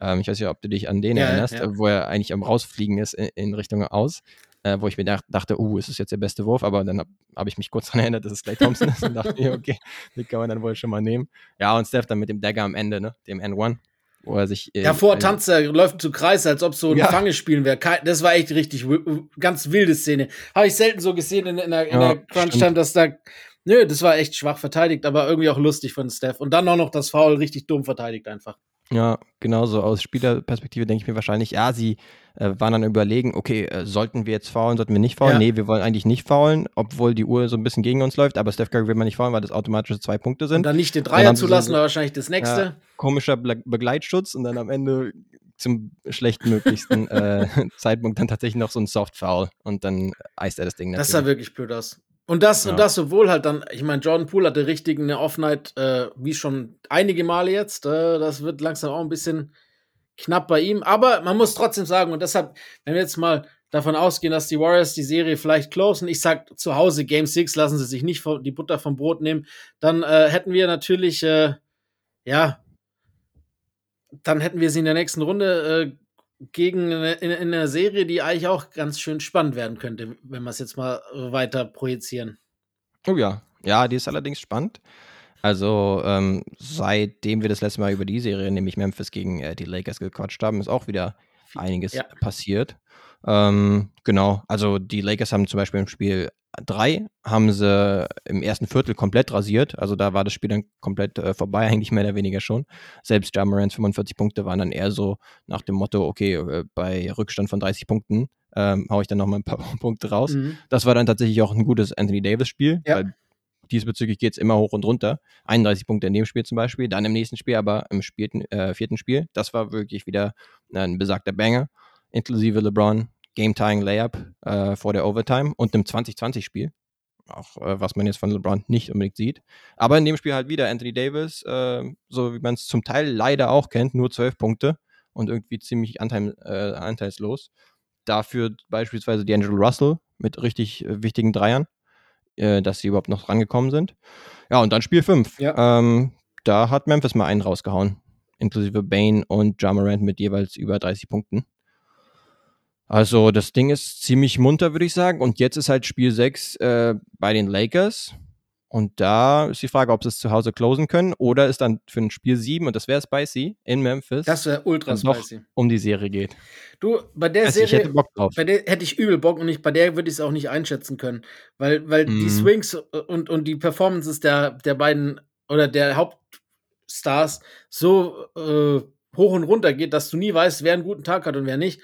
Ähm, ich weiß nicht, ob du dich an den ja, erinnerst, ja. wo er eigentlich am Rausfliegen ist in, in Richtung aus äh, wo ich mir dachte, uh, ist das jetzt der beste Wurf? Aber dann habe hab ich mich kurz daran erinnert, dass es Clay Thompson ist und dachte mir, okay, den kann man dann wohl schon mal nehmen. Ja, und Steph dann mit dem Dagger am Ende, ne, dem N1, wo er sich. Äh, Davor tanzt er, läuft zu Kreis, als ob so ein ja. Fange spielen wäre. Das war echt richtig, ganz wilde Szene. Habe ich selten so gesehen in, in der, in ja, der Crunch-Time, dass da. Nö, das war echt schwach verteidigt, aber irgendwie auch lustig von Steph. Und dann auch noch das Foul richtig dumm verteidigt einfach. Ja, genauso. Aus Spielerperspektive denke ich mir wahrscheinlich, ja, sie äh, waren dann überlegen, okay, äh, sollten wir jetzt faulen, sollten wir nicht faulen? Ja. Nee, wir wollen eigentlich nicht faulen, obwohl die Uhr so ein bisschen gegen uns läuft, aber Steph Curry will man nicht faulen, weil das automatische zwei Punkte sind. Und dann nicht den Dreier zulassen, war wahrscheinlich das nächste. Ja, komischer Be Begleitschutz und dann am Ende zum schlechtmöglichsten äh, Zeitpunkt dann tatsächlich noch so ein Soft Foul und dann eist er das Ding. Natürlich. Das sah wirklich blöd aus. Und das, ja. und das sowohl halt dann, ich meine, Jordan Poole hatte richtig eine Offenheit, äh, wie schon einige Male jetzt. Äh, das wird langsam auch ein bisschen knapp bei ihm. Aber man muss trotzdem sagen, und deshalb, wenn wir jetzt mal davon ausgehen, dass die Warriors die Serie vielleicht closen. Ich sag zu Hause Game 6, lassen sie sich nicht die Butter vom Brot nehmen. Dann äh, hätten wir natürlich, äh, ja, dann hätten wir sie in der nächsten Runde gegen in, in einer Serie, die eigentlich auch ganz schön spannend werden könnte, wenn wir es jetzt mal weiter projizieren. Oh ja, ja, die ist allerdings spannend. Also ähm, seitdem wir das letzte Mal über die Serie, nämlich Memphis gegen äh, die Lakers gequatscht haben, ist auch wieder einiges ja. passiert. Ähm, genau, also die Lakers haben zum Beispiel im Spiel 3 haben sie im ersten Viertel komplett rasiert. Also da war das Spiel dann komplett äh, vorbei, eigentlich mehr oder weniger schon. Selbst Jamarans 45 Punkte waren dann eher so nach dem Motto, okay, äh, bei Rückstand von 30 Punkten ähm, haue ich dann nochmal ein paar Punkte raus. Mhm. Das war dann tatsächlich auch ein gutes Anthony Davis-Spiel, ja. weil diesbezüglich geht es immer hoch und runter. 31 Punkte in dem Spiel zum Beispiel, dann im nächsten Spiel, aber im spielten, äh, vierten Spiel, das war wirklich wieder ein besagter Banger, inklusive LeBron, Game-Tying Layup äh, vor der Overtime und einem 2020-Spiel. Auch äh, was man jetzt von LeBron nicht unbedingt sieht. Aber in dem Spiel halt wieder Anthony Davis, äh, so wie man es zum Teil leider auch kennt, nur 12 Punkte und irgendwie ziemlich anteil, äh, anteilslos. Dafür beispielsweise D'Angelo Russell mit richtig äh, wichtigen Dreiern, äh, dass sie überhaupt noch rangekommen sind. Ja, und dann Spiel 5. Ja. Ähm, da hat Memphis mal einen rausgehauen. Inklusive Bane und Jamarant mit jeweils über 30 Punkten. Also das Ding ist ziemlich munter, würde ich sagen. Und jetzt ist halt Spiel 6 äh, bei den Lakers. Und da ist die Frage, ob sie es zu Hause closen können oder es dann für ein Spiel 7, und das wäre spicy, in Memphis. Das wäre ultra spicy. um die Serie geht. Du, bei der also Serie. Ich hätte Bock drauf. Bei der hätte ich übel Bock und ich, bei der würde ich es auch nicht einschätzen können. Weil, weil mm. die mhm. Swings und, und die Performances der, der beiden oder der Hauptstars so äh, hoch und runter geht, dass du nie weißt, wer einen guten Tag hat und wer nicht.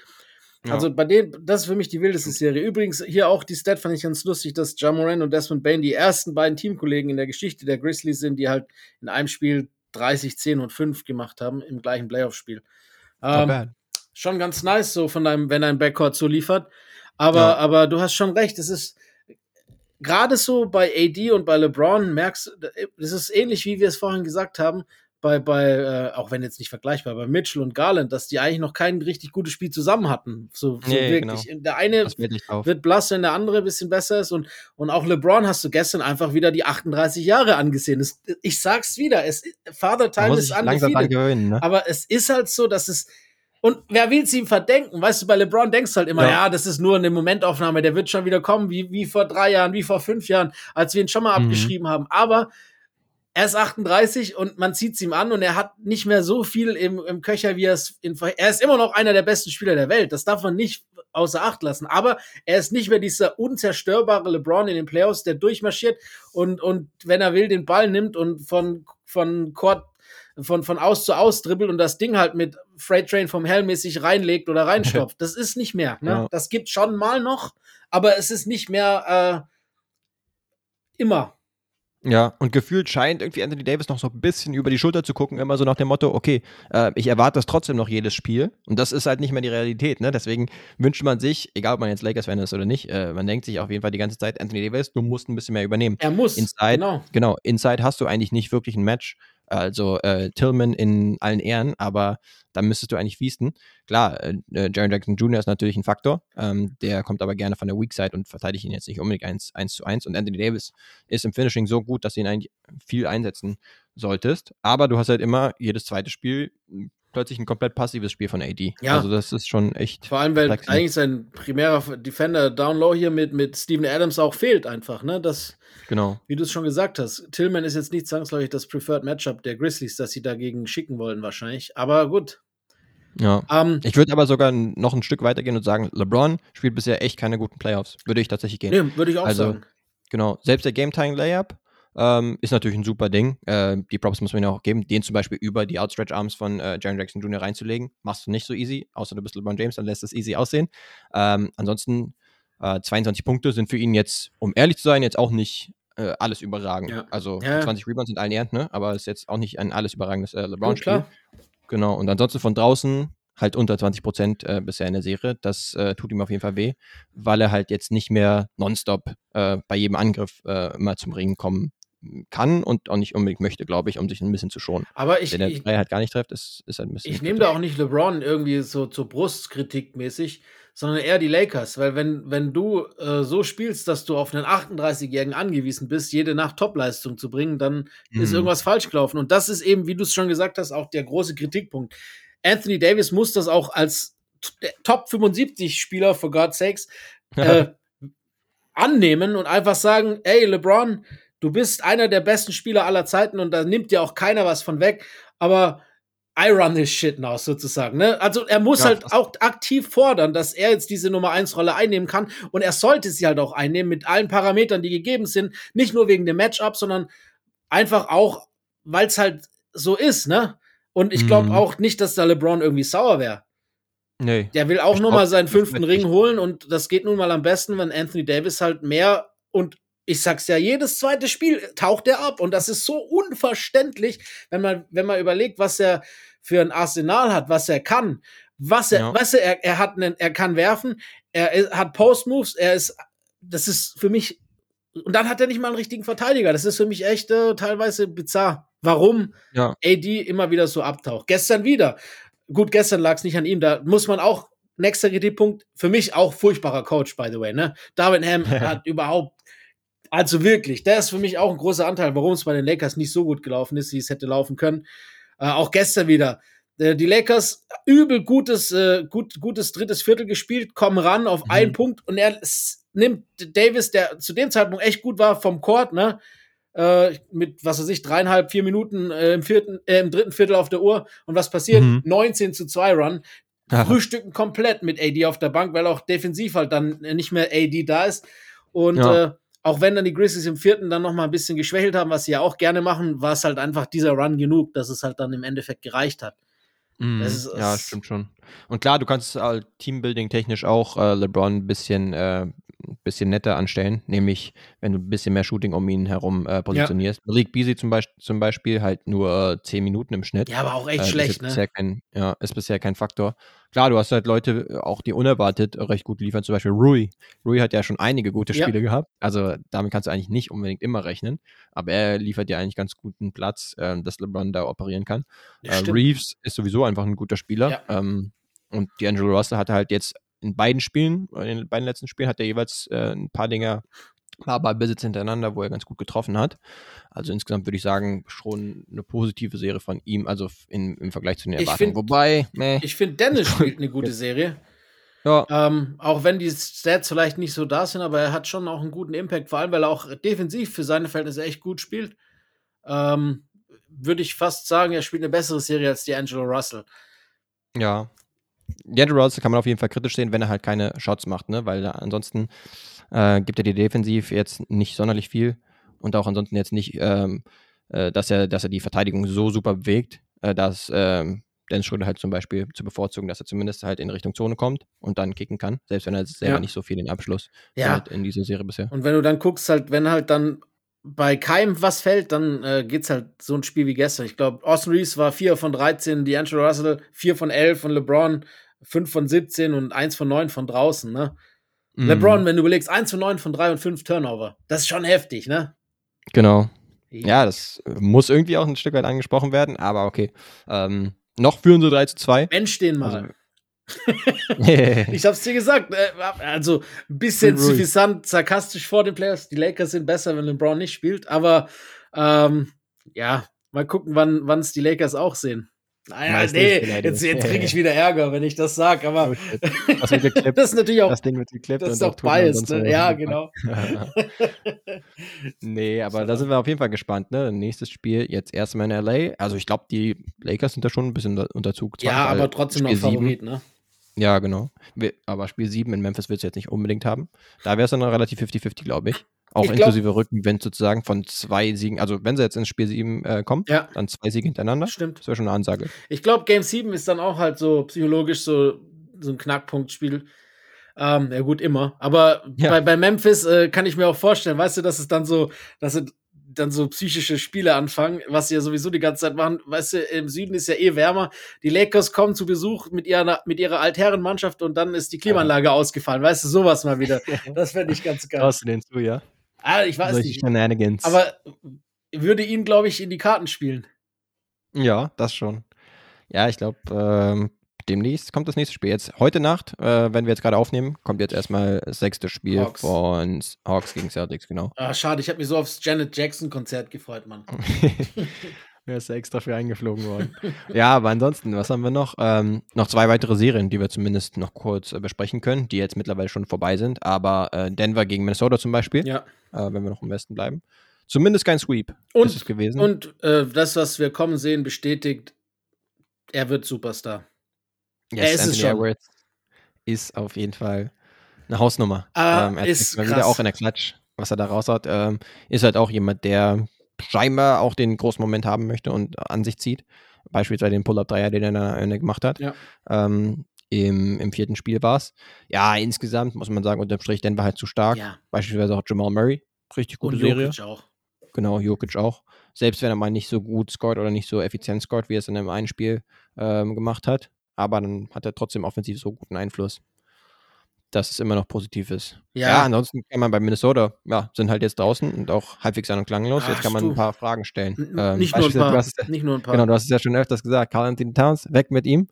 Ja. Also bei denen, das ist für mich die wildeste Serie. Übrigens, hier auch die Stat fand ich ganz lustig, dass Jamoran und Desmond Bain die ersten beiden Teamkollegen in der Geschichte der Grizzlies sind, die halt in einem Spiel 30, 10 und 5 gemacht haben im gleichen Playoff-Spiel. Ähm, schon ganz nice, so von deinem, wenn dein Backcourt so liefert. Aber, ja. aber du hast schon recht, es ist gerade so bei AD und bei LeBron merkst du, es ist ähnlich wie wir es vorhin gesagt haben, bei, bei äh, auch wenn jetzt nicht vergleichbar, bei Mitchell und Garland, dass die eigentlich noch kein richtig gutes Spiel zusammen hatten. So, so nee, wirklich. Genau. Der eine wird blass, wenn der andere ein bisschen besser ist. Und, und auch LeBron hast du gestern einfach wieder die 38 Jahre angesehen. Das, ich sag's wieder, es, Father Time ist undefeated. Ne? Aber es ist halt so, dass es und wer will es ihm verdenken? Weißt du, bei LeBron denkst du halt immer, ja. ja. das ist nur eine Momentaufnahme, der wird schon wieder kommen, wie, wie vor drei Jahren, wie vor fünf Jahren, als wir ihn schon mal mhm. abgeschrieben haben. Aber er ist 38 und man zieht es ihm an und er hat nicht mehr so viel im, im Köcher, wie er es in Er ist immer noch einer der besten Spieler der Welt. Das darf man nicht außer Acht lassen. Aber er ist nicht mehr dieser unzerstörbare LeBron in den Playoffs, der durchmarschiert und, und wenn er will, den Ball nimmt und von, von Court von, von aus zu aus dribbelt und das Ding halt mit Freight Train vom Helm mäßig reinlegt oder reinstopft. Das ist nicht mehr. Ne? Ja. Das gibt schon mal noch, aber es ist nicht mehr äh, immer. Ja, und gefühlt scheint irgendwie Anthony Davis noch so ein bisschen über die Schulter zu gucken, immer so nach dem Motto, okay, äh, ich erwarte das trotzdem noch jedes Spiel. Und das ist halt nicht mehr die Realität, ne? Deswegen wünscht man sich, egal ob man jetzt Lakers-Fan ist oder nicht, äh, man denkt sich auf jeden Fall die ganze Zeit, Anthony Davis, du musst ein bisschen mehr übernehmen. Er muss. Inside, genau. Genau, Inside hast du eigentlich nicht wirklich ein Match. Also äh, Tillman in allen Ehren, aber da müsstest du eigentlich feasten. Klar, äh, äh, Jaron Jackson Jr. ist natürlich ein Faktor, ähm, der kommt aber gerne von der Weak Side und verteidigt ihn jetzt nicht unbedingt 1, 1 zu 1. Und Anthony Davis ist im Finishing so gut, dass du ihn eigentlich viel einsetzen solltest. Aber du hast halt immer jedes zweite Spiel plötzlich ein komplett passives Spiel von AD. Ja. Also das ist schon echt. Vor allem, weil flexibel. eigentlich sein primärer Defender Down Low hier mit, mit Steven Adams auch fehlt einfach, ne? Das, genau. Wie du es schon gesagt hast. Tillman ist jetzt nicht zwangsläufig das Preferred Matchup der Grizzlies, das sie dagegen schicken wollen wahrscheinlich. Aber gut. Ja. Ähm, ich würde aber sogar noch ein Stück weitergehen und sagen, LeBron spielt bisher echt keine guten Playoffs. Würde ich tatsächlich gehen. Nee, würde ich auch also, sagen. Genau. Selbst der Game-Time-Layup ähm, ist natürlich ein super Ding. Äh, die Props muss man ja auch geben. Den zum Beispiel über die Outstretch Arms von äh, Jaron Jackson Jr. reinzulegen, machst du nicht so easy, außer du bist LeBron James, dann lässt es easy aussehen. Ähm, ansonsten äh, 22 Punkte sind für ihn jetzt, um ehrlich zu sein, jetzt auch nicht äh, alles überragend. Ja. Also ja. 20 Rebounds sind allen Ehren, ne? aber ist jetzt auch nicht ein alles überragendes äh, LeBron-Spiel. Genau, und ansonsten von draußen halt unter 20 Prozent äh, bisher in der Serie. Das äh, tut ihm auf jeden Fall weh, weil er halt jetzt nicht mehr nonstop äh, bei jedem Angriff äh, immer zum Ringen kommen kann und auch nicht unbedingt möchte, glaube ich, um sich ein bisschen zu schonen. Aber ich. Wenn der ich, Dreier halt gar nicht trifft, ist, ist ein bisschen. Ich nehme da auch nicht LeBron irgendwie so zur Brustkritik mäßig, sondern eher die Lakers, weil wenn, wenn du äh, so spielst, dass du auf einen 38-Jährigen angewiesen bist, jede Nacht Topleistung zu bringen, dann mhm. ist irgendwas falsch gelaufen. Und das ist eben, wie du es schon gesagt hast, auch der große Kritikpunkt. Anthony Davis muss das auch als Top 75 Spieler, for God's sakes, äh, annehmen und einfach sagen, ey, LeBron, du bist einer der besten Spieler aller Zeiten und da nimmt dir auch keiner was von weg, aber I run this shit now, sozusagen. Ne? Also er muss ja, halt auch aktiv fordern, dass er jetzt diese Nummer 1 Rolle einnehmen kann und er sollte sie halt auch einnehmen mit allen Parametern, die gegeben sind, nicht nur wegen dem Matchup, sondern einfach auch, weil es halt so ist, ne? Und ich glaube mhm. auch nicht, dass da LeBron irgendwie sauer wäre. Nee. Der will auch nochmal seinen fünften Ring holen und das geht nun mal am besten, wenn Anthony Davis halt mehr und ich sag's ja, jedes zweite Spiel taucht er ab und das ist so unverständlich, wenn man, wenn man überlegt, was er für ein Arsenal hat, was er kann, was er, ja. du, er, er hat einen, er kann werfen, er, er hat Post-Moves, er ist, das ist für mich, und dann hat er nicht mal einen richtigen Verteidiger. Das ist für mich echt äh, teilweise bizarr. Warum ja. AD immer wieder so abtaucht. Gestern wieder. Gut, gestern lag es nicht an ihm. Da muss man auch, nächster Kritikpunkt, für mich auch furchtbarer Coach, by the way. Ne? Darwin Ham hat überhaupt also wirklich, der ist für mich auch ein großer Anteil, warum es bei den Lakers nicht so gut gelaufen ist, wie es hätte laufen können. Äh, auch gestern wieder. Äh, die Lakers übel gutes, äh, gut, gutes drittes Viertel gespielt, kommen ran auf mhm. einen Punkt und er nimmt Davis, der zu dem Zeitpunkt echt gut war, vom Court, ne? Äh, mit, was weiß ich, dreieinhalb, vier Minuten äh, im, vierten, im dritten Viertel auf der Uhr. Und was passiert? Mhm. 19 zu 2 Run. Aha. Frühstücken komplett mit AD auf der Bank, weil auch defensiv halt dann nicht mehr AD da ist. Und ja. äh, auch wenn dann die Grizzlies im vierten dann noch mal ein bisschen geschwächelt haben, was sie ja auch gerne machen, war es halt einfach dieser Run genug, dass es halt dann im Endeffekt gereicht hat. Mm, ist, ja, stimmt schon. Und klar, du kannst äh, Teambuilding technisch auch äh, LeBron ein bisschen äh, bisschen netter anstellen, nämlich wenn du ein bisschen mehr Shooting um ihn herum äh, positionierst. Ja. Malik Beasley zum, Be zum Beispiel halt nur äh, 10 Minuten im Schnitt. Ja, aber auch echt äh, schlecht, ne? Kein, ja, ist bisher kein Faktor. Klar, du hast halt Leute äh, auch, die unerwartet recht gut liefern, zum Beispiel Rui. Rui hat ja schon einige gute Spiele ja. gehabt, also damit kannst du eigentlich nicht unbedingt immer rechnen, aber er liefert ja eigentlich ganz guten Platz, äh, dass LeBron da operieren kann. Äh, Reeves ist sowieso einfach ein guter Spieler. Ja. Ähm, und D'Angelo Russell hatte halt jetzt in beiden Spielen, in den beiden letzten Spielen hat er jeweils äh, ein paar Dinger war bei Besitz hintereinander, wo er ganz gut getroffen hat. Also insgesamt würde ich sagen, schon eine positive Serie von ihm, also in, im Vergleich zu den Erwartungen. Wobei, meh. Ich finde, Dennis spielt eine gute Serie. Ja. Ähm, auch wenn die Stats vielleicht nicht so da sind, aber er hat schon auch einen guten Impact, vor allem weil er auch defensiv für seine Verhältnisse echt gut spielt. Ähm, würde ich fast sagen, er spielt eine bessere Serie als die Angelo Russell. Ja, D'Angelo Russell kann man auf jeden Fall kritisch sehen, wenn er halt keine Shots macht, ne? weil ansonsten äh, gibt er die defensiv jetzt nicht sonderlich viel und auch ansonsten jetzt nicht, ähm, äh, dass, er, dass er die Verteidigung so super bewegt, äh, dass ähm, Dennis Schröder halt zum Beispiel zu bevorzugen, dass er zumindest halt in Richtung Zone kommt und dann kicken kann, selbst wenn er selber ja. nicht so viel in Abschluss ja. hat in dieser Serie bisher. Und wenn du dann guckst, halt, wenn halt dann bei keinem was fällt, dann äh, es halt so ein Spiel wie gestern. Ich glaube, Austin Reeves war 4 von 13, D'Angelo Russell 4 von 11 von LeBron 5 von 17 und 1 von 9 von draußen, ne? Mm. LeBron, wenn du überlegst, 1 von 9 von 3 und 5 Turnover. Das ist schon heftig, ne? Genau. Ja, das muss irgendwie auch ein Stück weit angesprochen werden, aber okay. Ähm, noch führen sie 3 zu 2. Mensch, den mal. Also, ich hab's dir gesagt, äh, also ein bisschen suffisant, sarkastisch vor den Players. Die Lakers sind besser, wenn LeBron nicht spielt, aber ähm, ja, mal gucken, wann es die Lakers auch sehen. Naja, nee, jetzt, jetzt kriege ich wieder Ärger, wenn ich das sage, aber oh, das ist natürlich auch, das Ding wird geklippt das ist auch Bias, ne? ja, genau. nee, aber da sind wir auf jeden Fall gespannt, ne? Nächstes Spiel jetzt erstmal in LA, also ich glaube, die Lakers sind da schon ein bisschen unter Zug. Ja, aber trotzdem noch Favorit, 7, ne? Ja, genau. Aber Spiel 7 in Memphis wird es jetzt nicht unbedingt haben. Da wäre es dann relativ 50-50, glaube ich. Auch ich inklusive glaub, Rückenwind sozusagen von zwei Siegen. Also, wenn sie jetzt ins Spiel 7 äh, kommt, ja. dann zwei Siege hintereinander. Stimmt. Das wäre schon eine Ansage. Ich glaube, Game 7 ist dann auch halt so psychologisch so, so ein Knackpunktspiel. Ähm, ja, gut, immer. Aber ja. bei, bei Memphis äh, kann ich mir auch vorstellen, weißt du, dass es dann so, dass sie dann so psychische Spiele anfangen, was sie ja sowieso die ganze Zeit machen. Weißt du, im Süden ist ja eh wärmer. Die Lakers kommen zu Besuch mit ihrer, mit ihrer Altherrenmannschaft und dann ist die Klimaanlage ausgefallen. Weißt du, sowas mal wieder. Das fände ich ganz geil. Traust du den zu, ja? Ah, ich weiß Solche nicht. Shenanigans. Aber würde ihn, glaube ich, in die Karten spielen. Ja, das schon. Ja, ich glaube, ähm, demnächst kommt das nächste Spiel. Jetzt heute Nacht, äh, wenn wir jetzt gerade aufnehmen, kommt jetzt erstmal das sechste Spiel Hawks. von Hawks gegen Celtics, genau. Ah, schade, ich habe mich so aufs Janet Jackson Konzert gefreut, Mann. Wer ist extra für eingeflogen worden? ja, aber ansonsten, was haben wir noch? Ähm, noch zwei weitere Serien, die wir zumindest noch kurz äh, besprechen können, die jetzt mittlerweile schon vorbei sind. Aber äh, Denver gegen Minnesota zum Beispiel, ja. äh, wenn wir noch im Westen bleiben. Zumindest kein Sweep und, ist es gewesen. Und äh, das, was wir kommen sehen, bestätigt, er wird Superstar. Yes, er ist Anthony es schon. Edwards ist auf jeden Fall eine Hausnummer. Ah, ähm, er ist mal wieder auch in der Klatsch, was er da raushaut. Ähm, ist halt auch jemand, der scheinbar auch den großen Moment haben möchte und an sich zieht. Beispielsweise den Pull-Up-Dreier, den er da gemacht hat. Ja. Ähm, im, Im vierten Spiel war es. Ja, insgesamt muss man sagen, unterm Strich Denver halt zu stark. Ja. Beispielsweise auch Jamal Murray. Richtig gute und Serie. Jokic auch. Genau, Jokic auch. Selbst wenn er mal nicht so gut scored oder nicht so effizient scored, wie er es in einem einen Spiel ähm, gemacht hat aber dann hat er trotzdem offensiv so guten Einfluss, dass es immer noch positiv ist. Ja, ja ansonsten kann man bei Minnesota, ja, sind halt jetzt draußen und auch halbwegs an und klanglos. Ach, jetzt kann man du. ein paar Fragen stellen. Ähm, nicht, nur ein paar, hast, nicht nur ein paar. Genau, du hast es ja schon öfters gesagt, Carl Anthony Towns, weg mit ihm.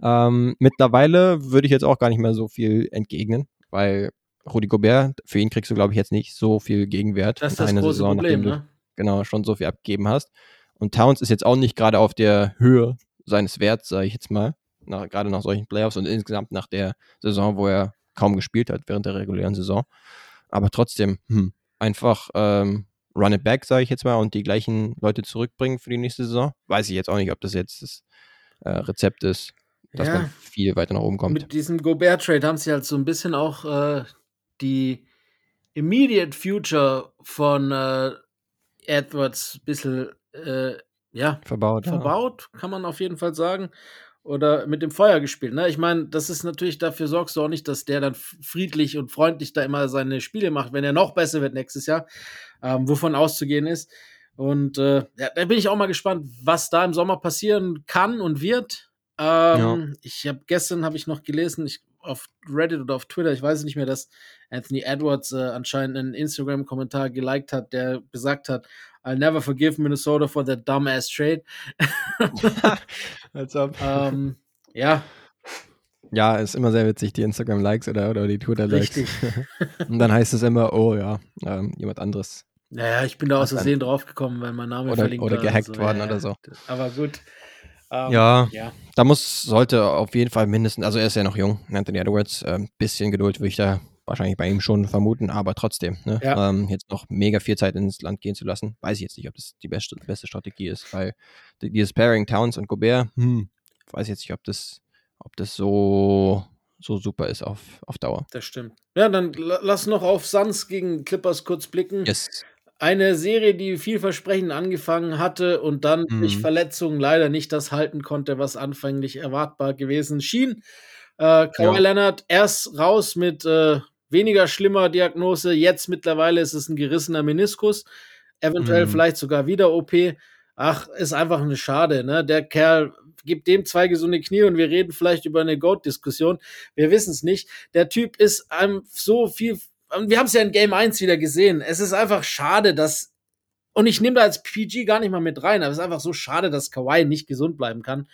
Ähm, mittlerweile würde ich jetzt auch gar nicht mehr so viel entgegnen, weil Rudi Gobert, für ihn kriegst du, glaube ich, jetzt nicht so viel Gegenwert. Das ist das große Saison, Problem, ne? Du, genau, schon so viel abgegeben hast. Und Towns ist jetzt auch nicht gerade auf der Höhe seines Werts, sage ich jetzt mal nach, gerade nach solchen Playoffs und insgesamt nach der Saison, wo er kaum gespielt hat während der regulären Saison. Aber trotzdem, hm, einfach ähm, run it back, sage ich jetzt mal, und die gleichen Leute zurückbringen für die nächste Saison. Weiß ich jetzt auch nicht, ob das jetzt das äh, Rezept ist, dass ja. man viel weiter nach oben kommt. Mit diesem Gobert-Trade haben sie halt so ein bisschen auch äh, die Immediate Future von äh, Edwards ein bisschen äh, ja, verbaut. Verbaut, ja. kann man auf jeden Fall sagen oder mit dem Feuer gespielt. Ne? Ich meine, das ist natürlich, dafür sorgst du auch nicht, dass der dann friedlich und freundlich da immer seine Spiele macht, wenn er noch besser wird nächstes Jahr, ähm, wovon auszugehen ist. Und äh, ja, da bin ich auch mal gespannt, was da im Sommer passieren kann und wird. Ähm, ja. Ich habe gestern habe ich noch gelesen, ich auf Reddit oder auf Twitter, ich weiß nicht mehr, dass Anthony Edwards äh, anscheinend einen Instagram-Kommentar geliked hat, der gesagt hat, I'll never forgive Minnesota for that dumbass trade. Als ob. Ähm, ja. Ja, ist immer sehr witzig, die Instagram-Likes oder, oder die Twitter-Likes. Richtig. Und dann heißt es immer, oh ja, ähm, jemand anderes. Naja, ich bin da aus Versehen draufgekommen, weil mein Name oder, verlinkt Oder gehackt so. worden ja, oder so. Aber gut. Ähm, ja, ja, da muss, sollte auf jeden Fall mindestens, also er ist ja noch jung, Anthony Edwards, ein äh, bisschen Geduld würde ich da wahrscheinlich bei ihm schon vermuten, aber trotzdem, ne? ja. ähm, jetzt noch mega viel Zeit ins Land gehen zu lassen, weiß ich jetzt nicht, ob das die beste, beste Strategie ist, weil dieses Pairing Towns und Gobert, hm, weiß jetzt nicht, ob das, ob das so, so super ist auf, auf Dauer. Das stimmt. Ja, dann lass noch auf Suns gegen Clippers kurz blicken. Yes. Eine Serie, die vielversprechend angefangen hatte und dann mhm. durch Verletzungen leider nicht das halten konnte, was anfänglich erwartbar gewesen schien. Äh, Kawhi ja. Leonard erst raus mit äh, weniger schlimmer Diagnose. Jetzt mittlerweile ist es ein gerissener Meniskus. Eventuell mhm. vielleicht sogar wieder OP. Ach, ist einfach eine Schade, ne? Der Kerl gibt dem zwei gesunde Knie und wir reden vielleicht über eine Goat-Diskussion. Wir wissen es nicht. Der Typ ist einem so viel. Wir haben es ja in Game 1 wieder gesehen. Es ist einfach schade, dass. Und ich nehme da als PG gar nicht mal mit rein, aber es ist einfach so schade, dass Kawhi nicht gesund bleiben kann.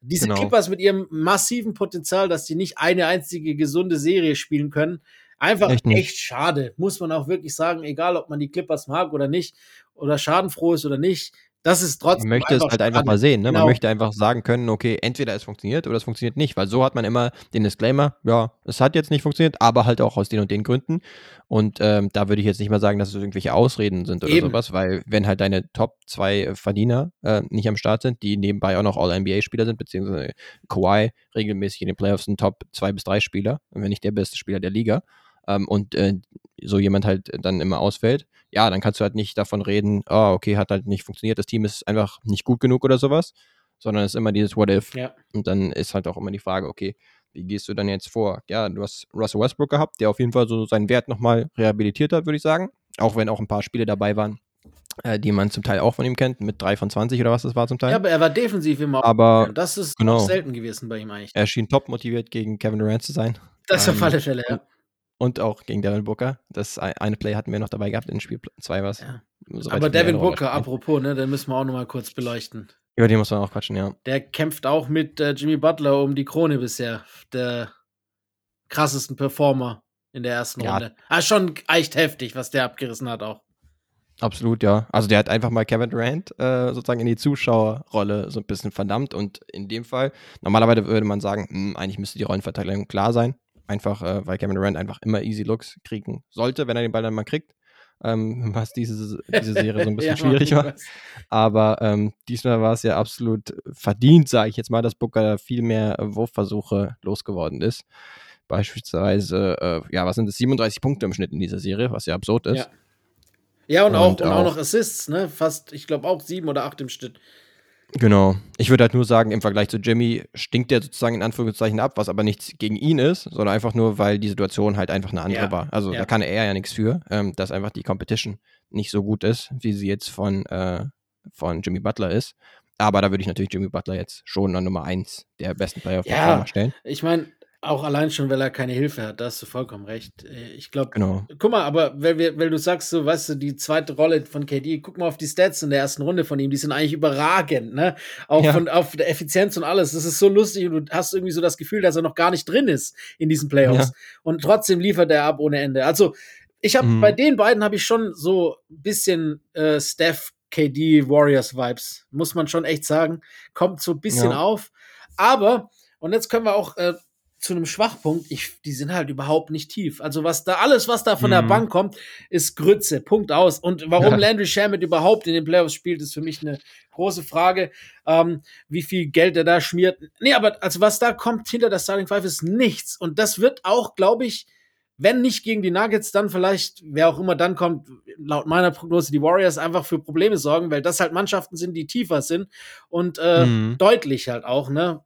Diese genau. Clippers mit ihrem massiven Potenzial, dass die nicht eine einzige gesunde Serie spielen können, Einfach echt, echt, schade, muss man auch wirklich sagen, egal ob man die Clippers mag oder nicht, oder schadenfroh ist oder nicht. Das ist trotzdem. Man möchte es halt schade. einfach mal sehen. Ne? Genau. Man möchte einfach sagen können, okay, entweder es funktioniert oder es funktioniert nicht, weil so hat man immer den Disclaimer, ja, es hat jetzt nicht funktioniert, aber halt auch aus den und den Gründen. Und ähm, da würde ich jetzt nicht mal sagen, dass es irgendwelche Ausreden sind oder Eben. sowas, weil wenn halt deine Top zwei Verdiener äh, nicht am Start sind, die nebenbei auch noch All-NBA-Spieler sind, beziehungsweise Kawhi regelmäßig in den Playoffs ein Top zwei bis drei Spieler, wenn nicht der beste Spieler der Liga, ähm, und äh, so jemand halt dann immer ausfällt, ja, dann kannst du halt nicht davon reden, oh, okay, hat halt nicht funktioniert, das Team ist einfach nicht gut genug oder sowas, sondern es ist immer dieses What if. Ja. Und dann ist halt auch immer die Frage, okay, wie gehst du dann jetzt vor? Ja, du hast Russell Westbrook gehabt, der auf jeden Fall so seinen Wert nochmal rehabilitiert hat, würde ich sagen. Auch wenn auch ein paar Spiele dabei waren, äh, die man zum Teil auch von ihm kennt, mit 3 von 20 oder was das war zum Teil. Ja, aber er war defensiv immer. Aber das ist genau, selten gewesen bei ihm eigentlich. Er schien top motiviert gegen Kevin Durant zu sein. Das ähm, auf alle Fälle, ja. Und auch gegen Devin Booker. Das eine Play hatten wir noch dabei gehabt in Spiel 2 was. Ja. Aber Devin Booker, apropos, ne, den müssen wir auch nochmal kurz beleuchten. Über den muss man auch quatschen, ja. Der kämpft auch mit äh, Jimmy Butler um die Krone bisher. Der krassesten Performer in der ersten ja. Runde. Ah, schon echt heftig, was der abgerissen hat auch. Absolut, ja. Also der hat einfach mal Kevin Durant äh, sozusagen in die Zuschauerrolle so ein bisschen verdammt und in dem Fall, normalerweise würde man sagen, mh, hm, eigentlich müsste die Rollenverteilung klar sein. Einfach, äh, weil Kevin Durant einfach immer Easy Looks kriegen sollte, wenn er den Ball dann mal kriegt. Ähm, was diese, diese Serie so ein bisschen ja, schwierig war. Aber ähm, diesmal war es ja absolut verdient, sage ich jetzt mal, dass Booker viel mehr Wurfversuche losgeworden ist. Beispielsweise, äh, ja, was sind das? 37 Punkte im Schnitt in dieser Serie, was ja absurd ist. Ja. Ja, und, und, auch, und auch, noch Assists, ne? Fast, ich glaube auch sieben oder acht im Schnitt. Genau. Ich würde halt nur sagen, im Vergleich zu Jimmy stinkt der sozusagen in Anführungszeichen ab, was aber nichts gegen ihn ist, sondern einfach nur, weil die Situation halt einfach eine andere ja. war. Also ja. da kann er ja nichts für, ähm, dass einfach die Competition nicht so gut ist, wie sie jetzt von, äh, von Jimmy Butler ist. Aber da würde ich natürlich Jimmy Butler jetzt schon an Nummer eins der besten Player auf ja, stellen. Ich meine, auch allein schon, weil er keine Hilfe hat, da hast du vollkommen recht. Äh, ich glaube, genau. guck mal, aber weil, wir, weil du sagst, so, weißt du, die zweite Rolle von KD, guck mal auf die Stats in der ersten Runde von ihm, die sind eigentlich überragend, ne? Auch ja. von auf der Effizienz und alles. Das ist so lustig und du hast irgendwie so das Gefühl, dass er noch gar nicht drin ist in diesen Playoffs. Ja. Und trotzdem liefert er ab ohne Ende. Also, ich habe mhm. bei den beiden habe ich schon so ein bisschen äh, Steph, KD, Warriors Vibes, muss man schon echt sagen. Kommt so ein bisschen ja. auf. Aber, und jetzt können wir auch äh, zu einem Schwachpunkt, ich, die sind halt überhaupt nicht tief. Also was da, alles, was da von mhm. der Bank kommt, ist Grütze. Punkt aus. Und warum ja. Landry Shamet überhaupt in den Playoffs spielt, ist für mich eine große Frage. Ähm, wie viel Geld er da schmiert. Nee, aber also was da kommt hinter der Starting Five ist nichts. Und das wird auch, glaube ich, wenn nicht gegen die Nuggets, dann vielleicht, wer auch immer dann kommt, laut meiner Prognose, die Warriors einfach für Probleme sorgen, weil das halt Mannschaften sind, die tiefer sind und äh, mhm. deutlich halt auch, ne?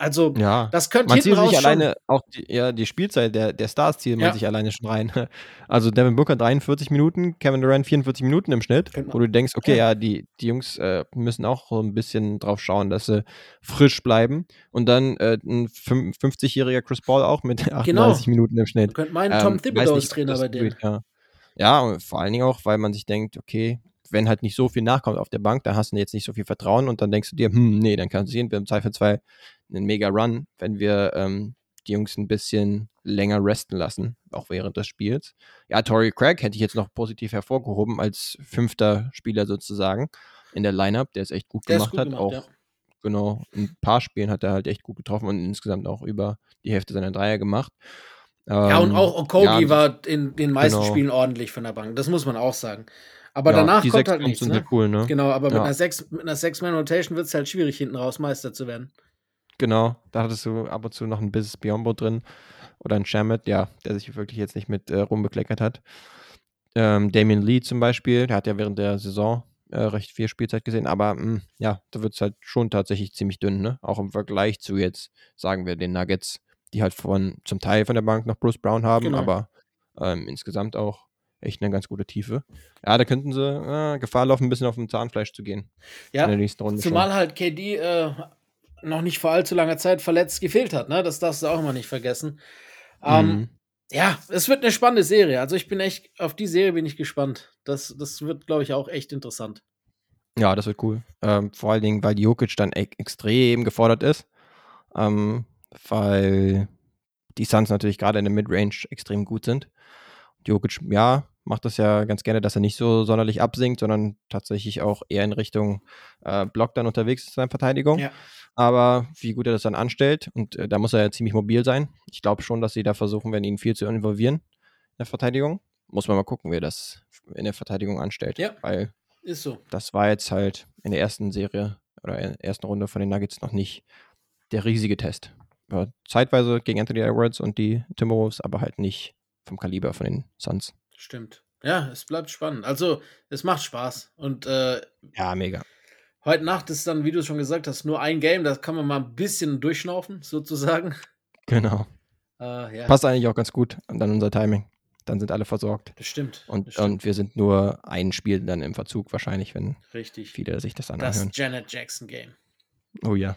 Also, ja. das könnte man zieht sich alleine auch die, ja, die Spielzeit der, der Stars zieht man ja. sich alleine schon rein. Also Devin Booker 43 Minuten, Kevin Durant 44 Minuten im Schnitt, genau. wo du denkst, okay, ja, ja die, die Jungs äh, müssen auch so ein bisschen drauf schauen, dass sie frisch bleiben. Und dann äh, ein 50-jähriger Chris Paul auch mit 38 genau. Minuten im Schnitt. Könnte meinen, Tom ähm, Thibodeau ist Trainer bei dem. Ja. ja, und vor allen Dingen auch, weil man sich denkt, okay, wenn halt nicht so viel nachkommt auf der Bank, dann hast du jetzt nicht so viel Vertrauen und dann denkst du dir, hm, nee, dann kannst du sehen, wir im Zweifel zwei einen mega Run, wenn wir ähm, die Jungs ein bisschen länger resten lassen, auch während des Spiels. Ja, Tory Craig hätte ich jetzt noch positiv hervorgehoben als fünfter Spieler sozusagen in der Lineup, der es echt gut der gemacht gut hat. Gemacht, auch ja. genau, ein paar Spielen hat er halt echt gut getroffen und insgesamt auch über die Hälfte seiner Dreier gemacht. ja, und ähm, auch Okogi ja, war in den meisten genau. Spielen ordentlich von der Bank, das muss man auch sagen. Aber ja, danach kommt halt nichts. Ne? Cool, ne? Genau, aber mit einer Six-Man-Rotation wird es halt schwierig, hinten raus Meister zu werden. Genau, da hattest du ab und zu noch ein Business Biombo drin oder ein Shamit, ja, der sich wirklich jetzt nicht mit äh, rumbekleckert hat. Ähm, Damien Lee zum Beispiel, der hat ja während der Saison äh, recht viel Spielzeit gesehen, aber mh, hm, ja, da wird es halt schon tatsächlich ziemlich dünn, ne? Auch im Vergleich zu jetzt, sagen wir, den Nuggets, die halt von zum Teil von der Bank noch Bruce Brown haben, genau. aber ähm, insgesamt auch echt eine ganz gute Tiefe. Ja, da könnten sie äh, Gefahr laufen, ein bisschen auf dem Zahnfleisch zu gehen. Ja, zumal schon. halt KD äh, noch nicht vor allzu langer Zeit verletzt gefehlt hat. Ne? Das darfst du auch immer nicht vergessen. Ähm, mhm. Ja, es wird eine spannende Serie. Also ich bin echt, auf die Serie bin ich gespannt. Das, das wird, glaube ich, auch echt interessant. Ja, das wird cool. Ähm, vor allen Dingen, weil Jokic dann e extrem gefordert ist. Ähm, weil die Suns natürlich gerade in der Midrange extrem gut sind. Jokic, ja, macht das ja ganz gerne, dass er nicht so sonderlich absinkt, sondern tatsächlich auch eher in Richtung äh, Block dann unterwegs ist in seiner Verteidigung. Ja. Aber wie gut er das dann anstellt, und äh, da muss er ja ziemlich mobil sein. Ich glaube schon, dass sie da versuchen werden, ihn viel zu involvieren in der Verteidigung. Muss man mal gucken, wie er das in der Verteidigung anstellt. Ja. Weil ist so. Das war jetzt halt in der ersten Serie oder in der ersten Runde von den Nuggets noch nicht der riesige Test. Zeitweise gegen Anthony Edwards und die Timberwolves, aber halt nicht vom Kaliber von den Suns. Stimmt. Ja, es bleibt spannend. Also, es macht Spaß. Und äh, ja, mega. Heute Nacht ist dann, wie du schon gesagt hast, nur ein Game. Da kann man mal ein bisschen durchschnaufen, sozusagen. Genau. Äh, ja. Passt eigentlich auch ganz gut an dann unser Timing. Dann sind alle versorgt. Das stimmt. Und, das stimmt. und wir sind nur ein Spiel dann im Verzug, wahrscheinlich, wenn Richtig. viele sich das anhören. Das Janet Jackson Game. Oh ja.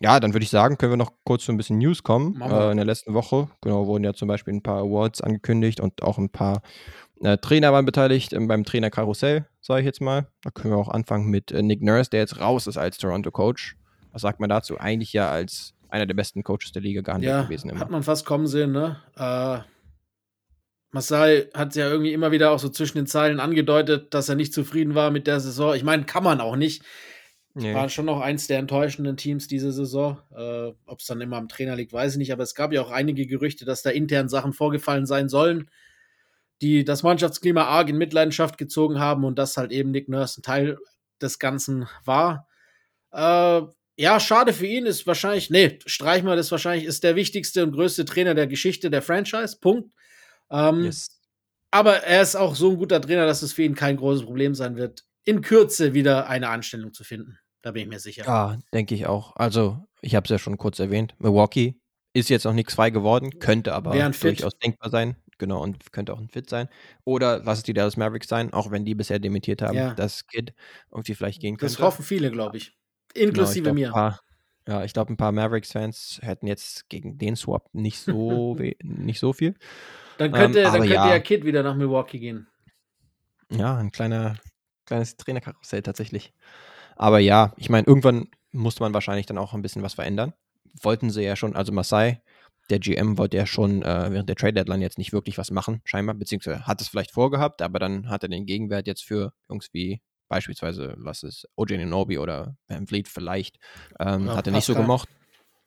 Ja, dann würde ich sagen, können wir noch kurz zu ein bisschen News kommen. Äh, in der letzten Woche, genau, wurden ja zum Beispiel ein paar Awards angekündigt und auch ein paar äh, Trainer waren beteiligt ähm, beim Trainerkarussell, sage ich jetzt mal. Da können wir auch anfangen mit äh, Nick Nurse, der jetzt raus ist als Toronto-Coach. Was sagt man dazu? Eigentlich ja als einer der besten Coaches der Liga gehandelt ja, gewesen. Immer. Hat man fast kommen sehen, ne? Äh, Masai hat ja irgendwie immer wieder auch so zwischen den Zeilen angedeutet, dass er nicht zufrieden war mit der Saison. Ich meine, kann man auch nicht. Nee. War schon noch eins der enttäuschenden Teams diese Saison. Äh, Ob es dann immer am Trainer liegt, weiß ich nicht. Aber es gab ja auch einige Gerüchte, dass da intern Sachen vorgefallen sein sollen, die das Mannschaftsklima arg in Mitleidenschaft gezogen haben und dass halt eben Nick Nurse ein Teil des Ganzen war. Äh, ja, schade für ihn ist wahrscheinlich, nee, streich mal, das wahrscheinlich ist der wichtigste und größte Trainer der Geschichte der Franchise. Punkt. Ähm, yes. Aber er ist auch so ein guter Trainer, dass es für ihn kein großes Problem sein wird, in Kürze wieder eine Anstellung zu finden. Da bin ich mir sicher. Ja, denke ich auch. Also, ich habe es ja schon kurz erwähnt. Milwaukee ist jetzt noch nichts frei geworden, könnte aber durchaus denkbar sein. Genau, und könnte auch ein Fit sein. Oder lass es die Dallas Mavericks sein, auch wenn die bisher dementiert haben, ja. dass Kid irgendwie vielleicht gehen könnte. Das hoffen viele, glaube ich. Inklusive genau, ich mir. Paar, ja, ich glaube, ein paar Mavericks-Fans hätten jetzt gegen den Swap nicht so, nicht so viel. Dann könnte, ähm, dann könnte ja. ja Kid wieder nach Milwaukee gehen. Ja, ein kleiner, kleines Trainerkarussell tatsächlich. Aber ja, ich meine, irgendwann musste man wahrscheinlich dann auch ein bisschen was verändern. Wollten sie ja schon, also Masai, der GM wollte ja schon äh, während der Trade Deadline jetzt nicht wirklich was machen, scheinbar, beziehungsweise hat es vielleicht vorgehabt, aber dann hat er den Gegenwert jetzt für Jungs wie beispielsweise, was ist OJ Nobi oder Van Fleet vielleicht, ähm, hat er nicht so gemocht.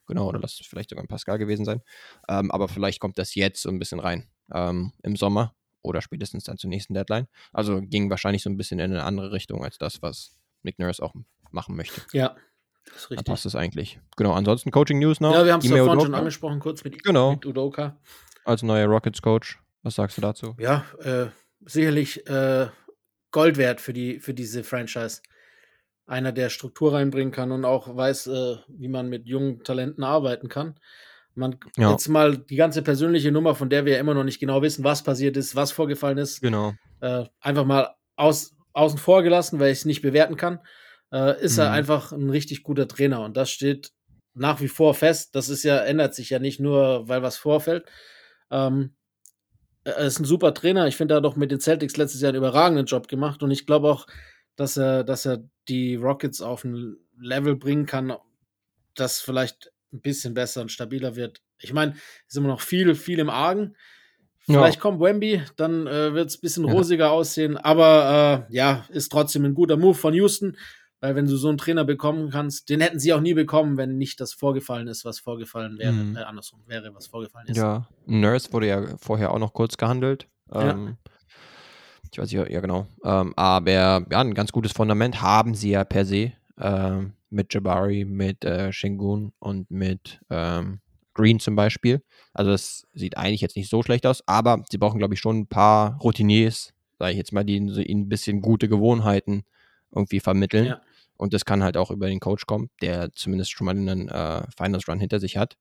Genau, oder lass es vielleicht sogar ein Pascal gewesen sein. Ähm, aber vielleicht kommt das jetzt so ein bisschen rein ähm, im Sommer oder spätestens dann zur nächsten Deadline. Also ging wahrscheinlich so ein bisschen in eine andere Richtung als das, was Nick Nurse auch machen möchte. Ja, das ist richtig. Da passt es eigentlich. Genau, ansonsten Coaching News noch. Ja, wir haben es ja vorhin schon angesprochen, kurz mit, genau. mit Udoka. Als neuer Rockets-Coach. Was sagst du dazu? Ja, äh, sicherlich äh, Gold wert für, die, für diese Franchise. Einer, der Struktur reinbringen kann und auch weiß, äh, wie man mit jungen Talenten arbeiten kann. Man ja. jetzt mal die ganze persönliche Nummer, von der wir ja immer noch nicht genau wissen, was passiert ist, was vorgefallen ist. Genau. Äh, einfach mal aus, außen vor gelassen, weil ich es nicht bewerten kann. Äh, ist mhm. er einfach ein richtig guter Trainer und das steht nach wie vor fest. Das ist ja, ändert sich ja nicht nur, weil was vorfällt. Ähm, er ist ein super Trainer. Ich finde, er hat doch mit den Celtics letztes Jahr einen überragenden Job gemacht und ich glaube auch, dass er, dass er die Rockets auf ein Level bringen kann, das vielleicht ein bisschen besser und stabiler wird. Ich meine, es ist immer noch viel, viel im Argen. Vielleicht ja. kommt Wemby, dann äh, wird es ein bisschen rosiger ja. aussehen, aber äh, ja, ist trotzdem ein guter Move von Houston, weil wenn du so einen Trainer bekommen kannst, den hätten sie auch nie bekommen, wenn nicht das vorgefallen ist, was vorgefallen wäre, mhm. äh, andersrum wäre, was vorgefallen ist. Ja, Nurse wurde ja vorher auch noch kurz gehandelt. Ähm, ja. Ich weiß nicht, ja genau. Ähm, aber ja, ein ganz gutes Fundament haben sie ja per se. Ähm, mit Jabari, mit äh, Shingun und mit ähm, Green zum Beispiel. Also das sieht eigentlich jetzt nicht so schlecht aus, aber sie brauchen, glaube ich, schon ein paar Routiniers, sage ich jetzt mal, die ihnen ein bisschen gute Gewohnheiten irgendwie vermitteln. Ja. Und das kann halt auch über den Coach kommen, der zumindest schon mal einen äh, Finals Run hinter sich hat.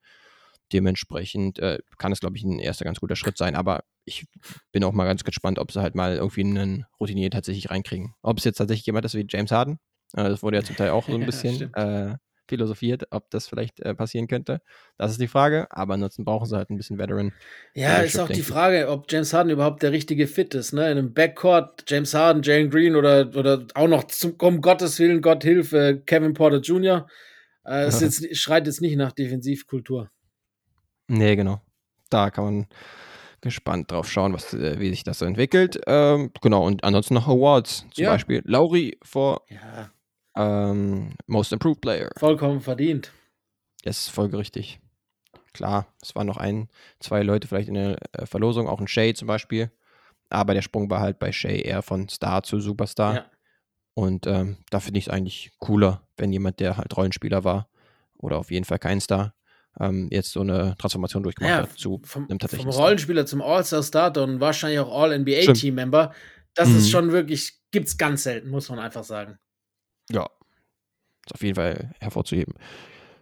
Dementsprechend äh, kann es, glaube ich, ein erster ganz guter Schritt sein. Aber ich bin auch mal ganz gespannt, ob sie halt mal irgendwie einen Routinier tatsächlich reinkriegen. Ob es jetzt tatsächlich jemand ist wie James Harden, äh, das wurde ja zum Teil auch so ein bisschen äh, philosophiert, ob das vielleicht äh, passieren könnte. Das ist die Frage, aber ansonsten brauchen sie halt ein bisschen Veteran. Ja, ist auch die Frage, ob James Harden überhaupt der richtige Fit ist. Ne? In einem Backcourt, James Harden, Jalen Green oder, oder auch noch, zum, um Gottes Willen, Gott Hilfe, Kevin Porter Jr. Äh, es jetzt, schreit jetzt nicht nach Defensivkultur. Nee, genau. Da kann man gespannt drauf schauen, was, äh, wie sich das so entwickelt. Ähm, genau, und ansonsten noch Awards. Zum ja. Beispiel Lauri vor ja. Ähm, Most Improved Player. Vollkommen verdient. Das ist folgerichtig. Klar, es waren noch ein, zwei Leute vielleicht in der äh, Verlosung, auch ein Shay zum Beispiel. Aber der Sprung war halt bei Shay eher von Star zu Superstar. Ja. Und ähm, da finde ich es eigentlich cooler, wenn jemand, der halt Rollenspieler war oder auf jeden Fall kein Star, ähm, jetzt so eine Transformation durchgemacht ja, hat zu vom, einem tatsächlichen Vom Rollenspieler zum All-Star-Starter und wahrscheinlich auch All-NBA-Team-Member. Das mhm. ist schon wirklich, gibt es ganz selten, muss man einfach sagen. Ja, ist auf jeden Fall hervorzuheben.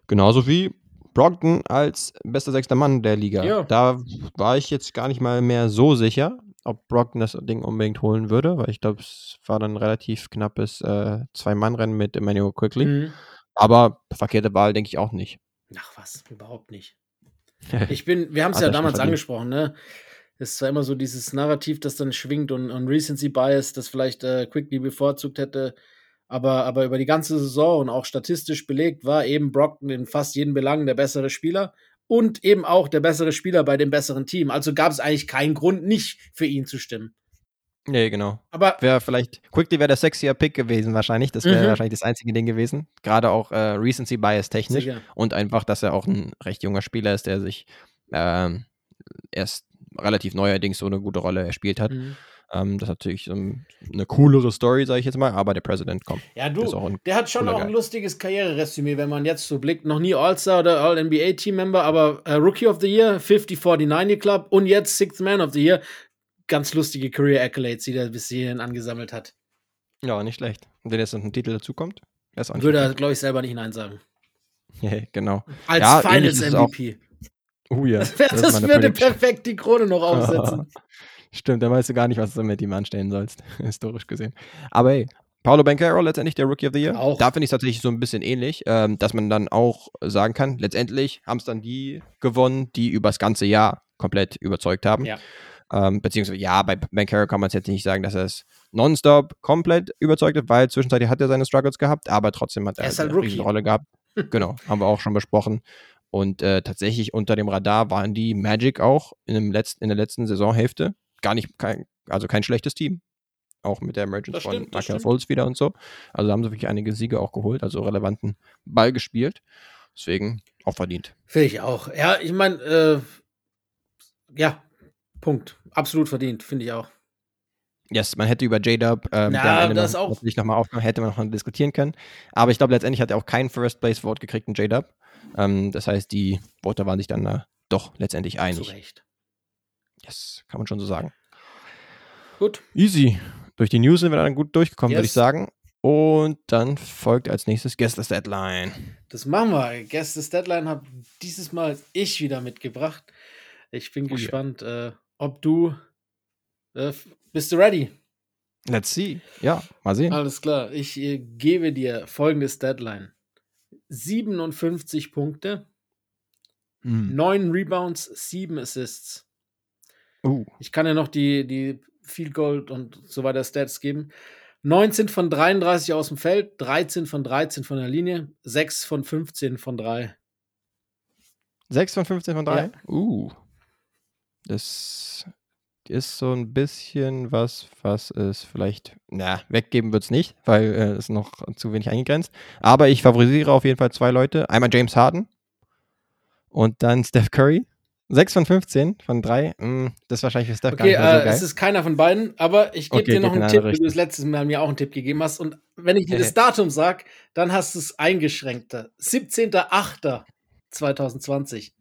Genauso wie Brogdon als bester sechster Mann der Liga. Ja. Da war ich jetzt gar nicht mal mehr so sicher, ob Brogdon das Ding unbedingt holen würde, weil ich glaube, es war dann ein relativ knappes äh, Zwei-Mann-Rennen mit Emmanuel Quickly. Mhm. Aber verkehrte Wahl denke ich auch nicht. Ach was, überhaupt nicht. Ich bin, wir haben es ja damals angesprochen, ne? Es ist zwar immer so dieses Narrativ, das dann schwingt und, und Recency Bias, das vielleicht äh, Quickly bevorzugt hätte, aber, aber über die ganze Saison und auch statistisch belegt war eben Brockton in fast jedem Belang der bessere Spieler und eben auch der bessere Spieler bei dem besseren Team. Also gab es eigentlich keinen Grund, nicht für ihn zu stimmen. Nee, genau. Aber wäre vielleicht, Quickly wäre der sexier Pick gewesen wahrscheinlich. Das wäre mhm. wahrscheinlich das einzige Ding gewesen. Gerade auch äh, Recency Bias technisch. Sicher. Und einfach, dass er auch ein recht junger Spieler ist, der sich ähm, erst relativ neuerdings so eine gute Rolle erspielt hat. Mhm. Ähm, das ist natürlich um, eine coolere Story, sage ich jetzt mal, aber der Präsident kommt. Ja, du, der hat schon auch ein lustiges Karriereresümee, wenn man jetzt so blickt. Noch nie All-Star oder All-NBA-Team-Member, aber äh, Rookie of the Year, 50-49 Club und jetzt Sixth Man of the Year. Ganz lustige Career-Accolades, die er bis hierhin angesammelt hat. Ja, nicht schlecht. Und wenn jetzt noch ein Titel dazukommt, würde er, glaube ich, selber nicht Nein sagen. Genau. Als ja, Finals-MVP. Oh ja. Das, das würde perfekt die Krone noch aufsetzen. Stimmt, da weißt du gar nicht, was du mit ihm anstellen sollst, historisch gesehen. Aber hey, Paulo Banquero letztendlich der Rookie of the Year. Auch. Da finde ich es tatsächlich so ein bisschen ähnlich, ähm, dass man dann auch sagen kann, letztendlich haben es dann die gewonnen, die über das ganze Jahr komplett überzeugt haben. Ja. Ähm, beziehungsweise, ja, bei Banquero kann man es jetzt nicht sagen, dass er es nonstop komplett überzeugt hat, weil zwischenzeitlich hat er seine Struggles gehabt, aber trotzdem hat er, er halt eine Rolle gehabt. genau, haben wir auch schon besprochen. Und äh, tatsächlich unter dem Radar waren die Magic auch in, dem Letz-, in der letzten Saisonhälfte gar nicht, kein, also kein schlechtes Team. Auch mit der Emergence von Michael Foles wieder und so. Also haben sie wirklich einige Siege auch geholt, also relevanten Ball gespielt. Deswegen auch verdient. Finde ich auch. Ja, ich meine, äh, ja, Punkt. Absolut verdient, finde ich auch. Yes, man hätte über J-Dub, ähm, ja, der am Ende das noch, auch. nicht nochmal aufkommen, hätte man noch mal diskutieren können. Aber ich glaube, letztendlich hat er auch kein First Place Vote gekriegt in J-Dub. Ähm, das heißt, die Voter waren sich dann äh, doch letztendlich einig. Zu Recht. Yes, kann man schon so sagen. Gut. Easy. Durch die News sind wir dann gut durchgekommen, yes. würde ich sagen. Und dann folgt als nächstes Guest the Deadline. Das machen wir. Guest the Deadline habe dieses Mal ich wieder mitgebracht. Ich bin oh, gespannt, yeah. äh, ob du äh, bist du ready? Let's see. Ja, mal sehen. Alles klar. Ich äh, gebe dir folgendes Deadline. 57 Punkte, mm. 9 Rebounds, 7 Assists. Uh. Ich kann ja noch die, die Field Gold und so weiter Stats geben. 19 von 33 aus dem Feld, 13 von 13 von der Linie, 6 von 15 von 3. 6 von 15 von 3? Ja. Uh. Das ist so ein bisschen was, was es vielleicht, na, weggeben wird es nicht, weil äh, es noch zu wenig eingegrenzt. Aber ich favorisiere auf jeden Fall zwei Leute. Einmal James Harden und dann Steph Curry. 6 von 15 von 3. Mm, das ist wahrscheinlich für Steph okay, gar nicht mehr so äh, es ist keiner von beiden, aber ich gebe okay, dir noch einen Tipp, wie du das letztes Mal mir auch einen Tipp gegeben hast. Und wenn ich dir das Datum sage, dann hast du es eingeschränkter. 17.08.2020.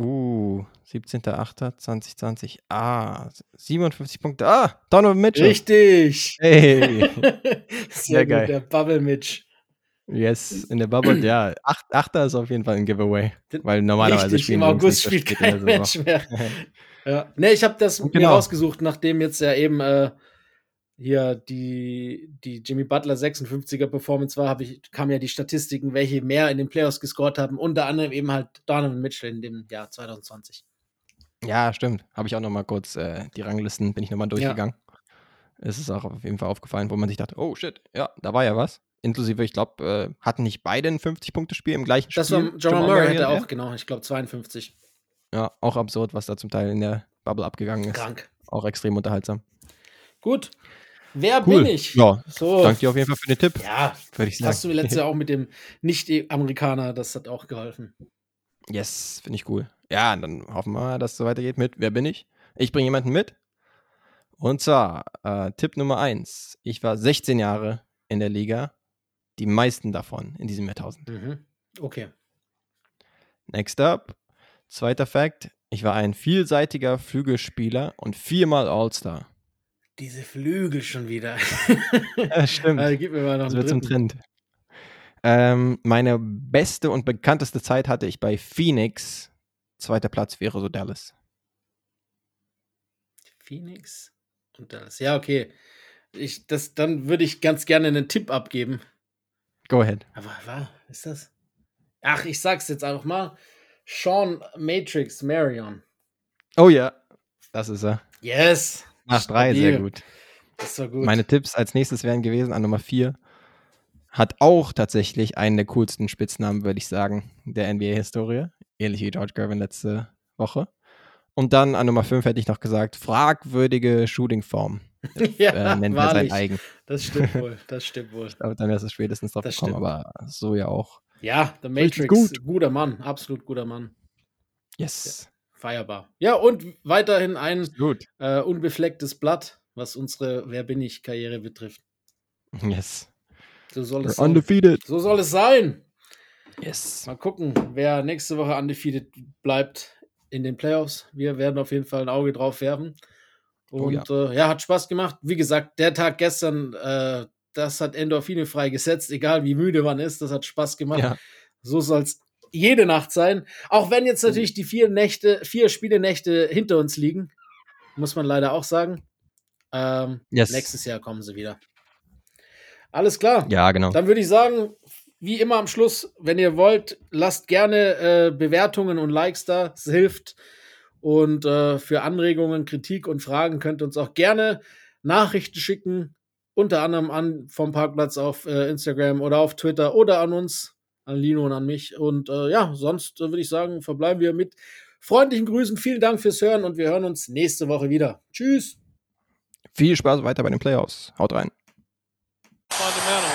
Uh, 17.08.2020. Ah, 57 Punkte. Ah, Donovan Mitchell. Richtig. Hey. Sehr, Sehr geil. der Bubble Mitch. Yes, in der Bubble, ja. Acht, Achter ist auf jeden Fall ein Giveaway. Weil normalerweise Richtig, im August spielt kein Mensch mehr. ja. Ne, ich habe das genau. mir rausgesucht, nachdem jetzt ja eben äh, hier die, die Jimmy Butler 56er Performance war, ich, kamen ja die Statistiken, welche mehr in den Playoffs gescored haben. Unter anderem eben halt Donovan Mitchell in dem Jahr 2020. Ja, stimmt. Habe ich auch noch mal kurz äh, die Ranglisten, bin ich noch mal durchgegangen. Ja. Es ist auch auf jeden Fall aufgefallen, wo man sich dachte, oh shit, ja, da war ja was. Inklusive, ich glaube, äh, hatten nicht beide ein 50-Punkte-Spiel im gleichen das Spiel? Das war John Murray hätte auch, genau, ich glaube 52. Ja, auch absurd, was da zum Teil in der Bubble abgegangen ist. Krank. Auch extrem unterhaltsam. Gut. Wer cool. bin ich? Ja, so. danke dir auf jeden Fall für den Tipp. Ja, würde ich sagen. Hast du letztes Jahr auch mit dem Nicht-Amerikaner, das hat auch geholfen. Yes, finde ich cool. Ja, dann hoffen wir mal, dass es so weitergeht mit Wer bin ich? Ich bringe jemanden mit. Und zwar äh, Tipp Nummer 1. Ich war 16 Jahre in der Liga die meisten davon in diesem Jahrtausend. Mhm. Okay. Next up. Zweiter Fact. Ich war ein vielseitiger Flügelspieler und viermal All-Star. Diese Flügel schon wieder. ja, stimmt. Also, gib mir mal noch das wird zum Trend. Ähm, meine beste und bekannteste Zeit hatte ich bei Phoenix. Zweiter Platz wäre so Dallas. Phoenix und Dallas. Ja, okay. Ich, das, dann würde ich ganz gerne einen Tipp abgeben. Go ahead. Aber was ist das? Ach, ich sag's jetzt einfach mal. Sean Matrix Marion. Oh ja, das ist er. Yes. Nach drei, sehr gut. Das war gut. Meine Tipps als nächstes wären gewesen an Nummer vier. Hat auch tatsächlich einen der coolsten Spitznamen, würde ich sagen, der NBA-Historie. Ähnlich wie George Gervin letzte Woche. Und dann an Nummer 5 hätte ich noch gesagt, fragwürdige Shooting-Form. ja, äh, nennt er sein eigen. Das stimmt wohl. Das stimmt wohl. Glaube, dann wärst du spätestens drauf Das gekommen, stimmt. aber so ja auch. Ja, The Matrix. gut. Guter Mann. Absolut guter Mann. Yes. Feierbar. Ja, und weiterhin ein Gut. äh, unbeflecktes Blatt, was unsere Wer bin ich Karriere betrifft. Yes. So soll es sein. undefeated. So soll es sein. Yes. Mal gucken, wer nächste Woche undefeated bleibt in den Playoffs. Wir werden auf jeden Fall ein Auge drauf werfen. Oh Und ja. Äh, ja, hat Spaß gemacht. Wie gesagt, der Tag gestern, äh, das hat Endorphine freigesetzt, egal wie müde man ist. Das hat Spaß gemacht. Ja. So soll es jede Nacht sein. Auch wenn jetzt natürlich die vier Nächte, vier Spielenächte hinter uns liegen, muss man leider auch sagen. Ähm, Yes. Nächstes Jahr kommen sie wieder. Alles klar. Ja, genau. Dann würde ich sagen, wie immer am Schluss, wenn ihr wollt, lasst gerne äh, Bewertungen und Likes da. Es hilft. Und äh, für Anregungen, Kritik und Fragen könnt ihr uns auch gerne Nachrichten schicken. Unter anderem an vom Parkplatz auf äh, Instagram oder auf Twitter oder an uns, an Lino und an mich. Und äh, ja, sonst äh, würde ich sagen, verbleiben wir mit freundlichen Grüßen. Vielen Dank fürs Hören und wir hören uns nächste Woche wieder. Tschüss. Viel Spaß weiter bei den Playoffs. Haut rein. Fundamental.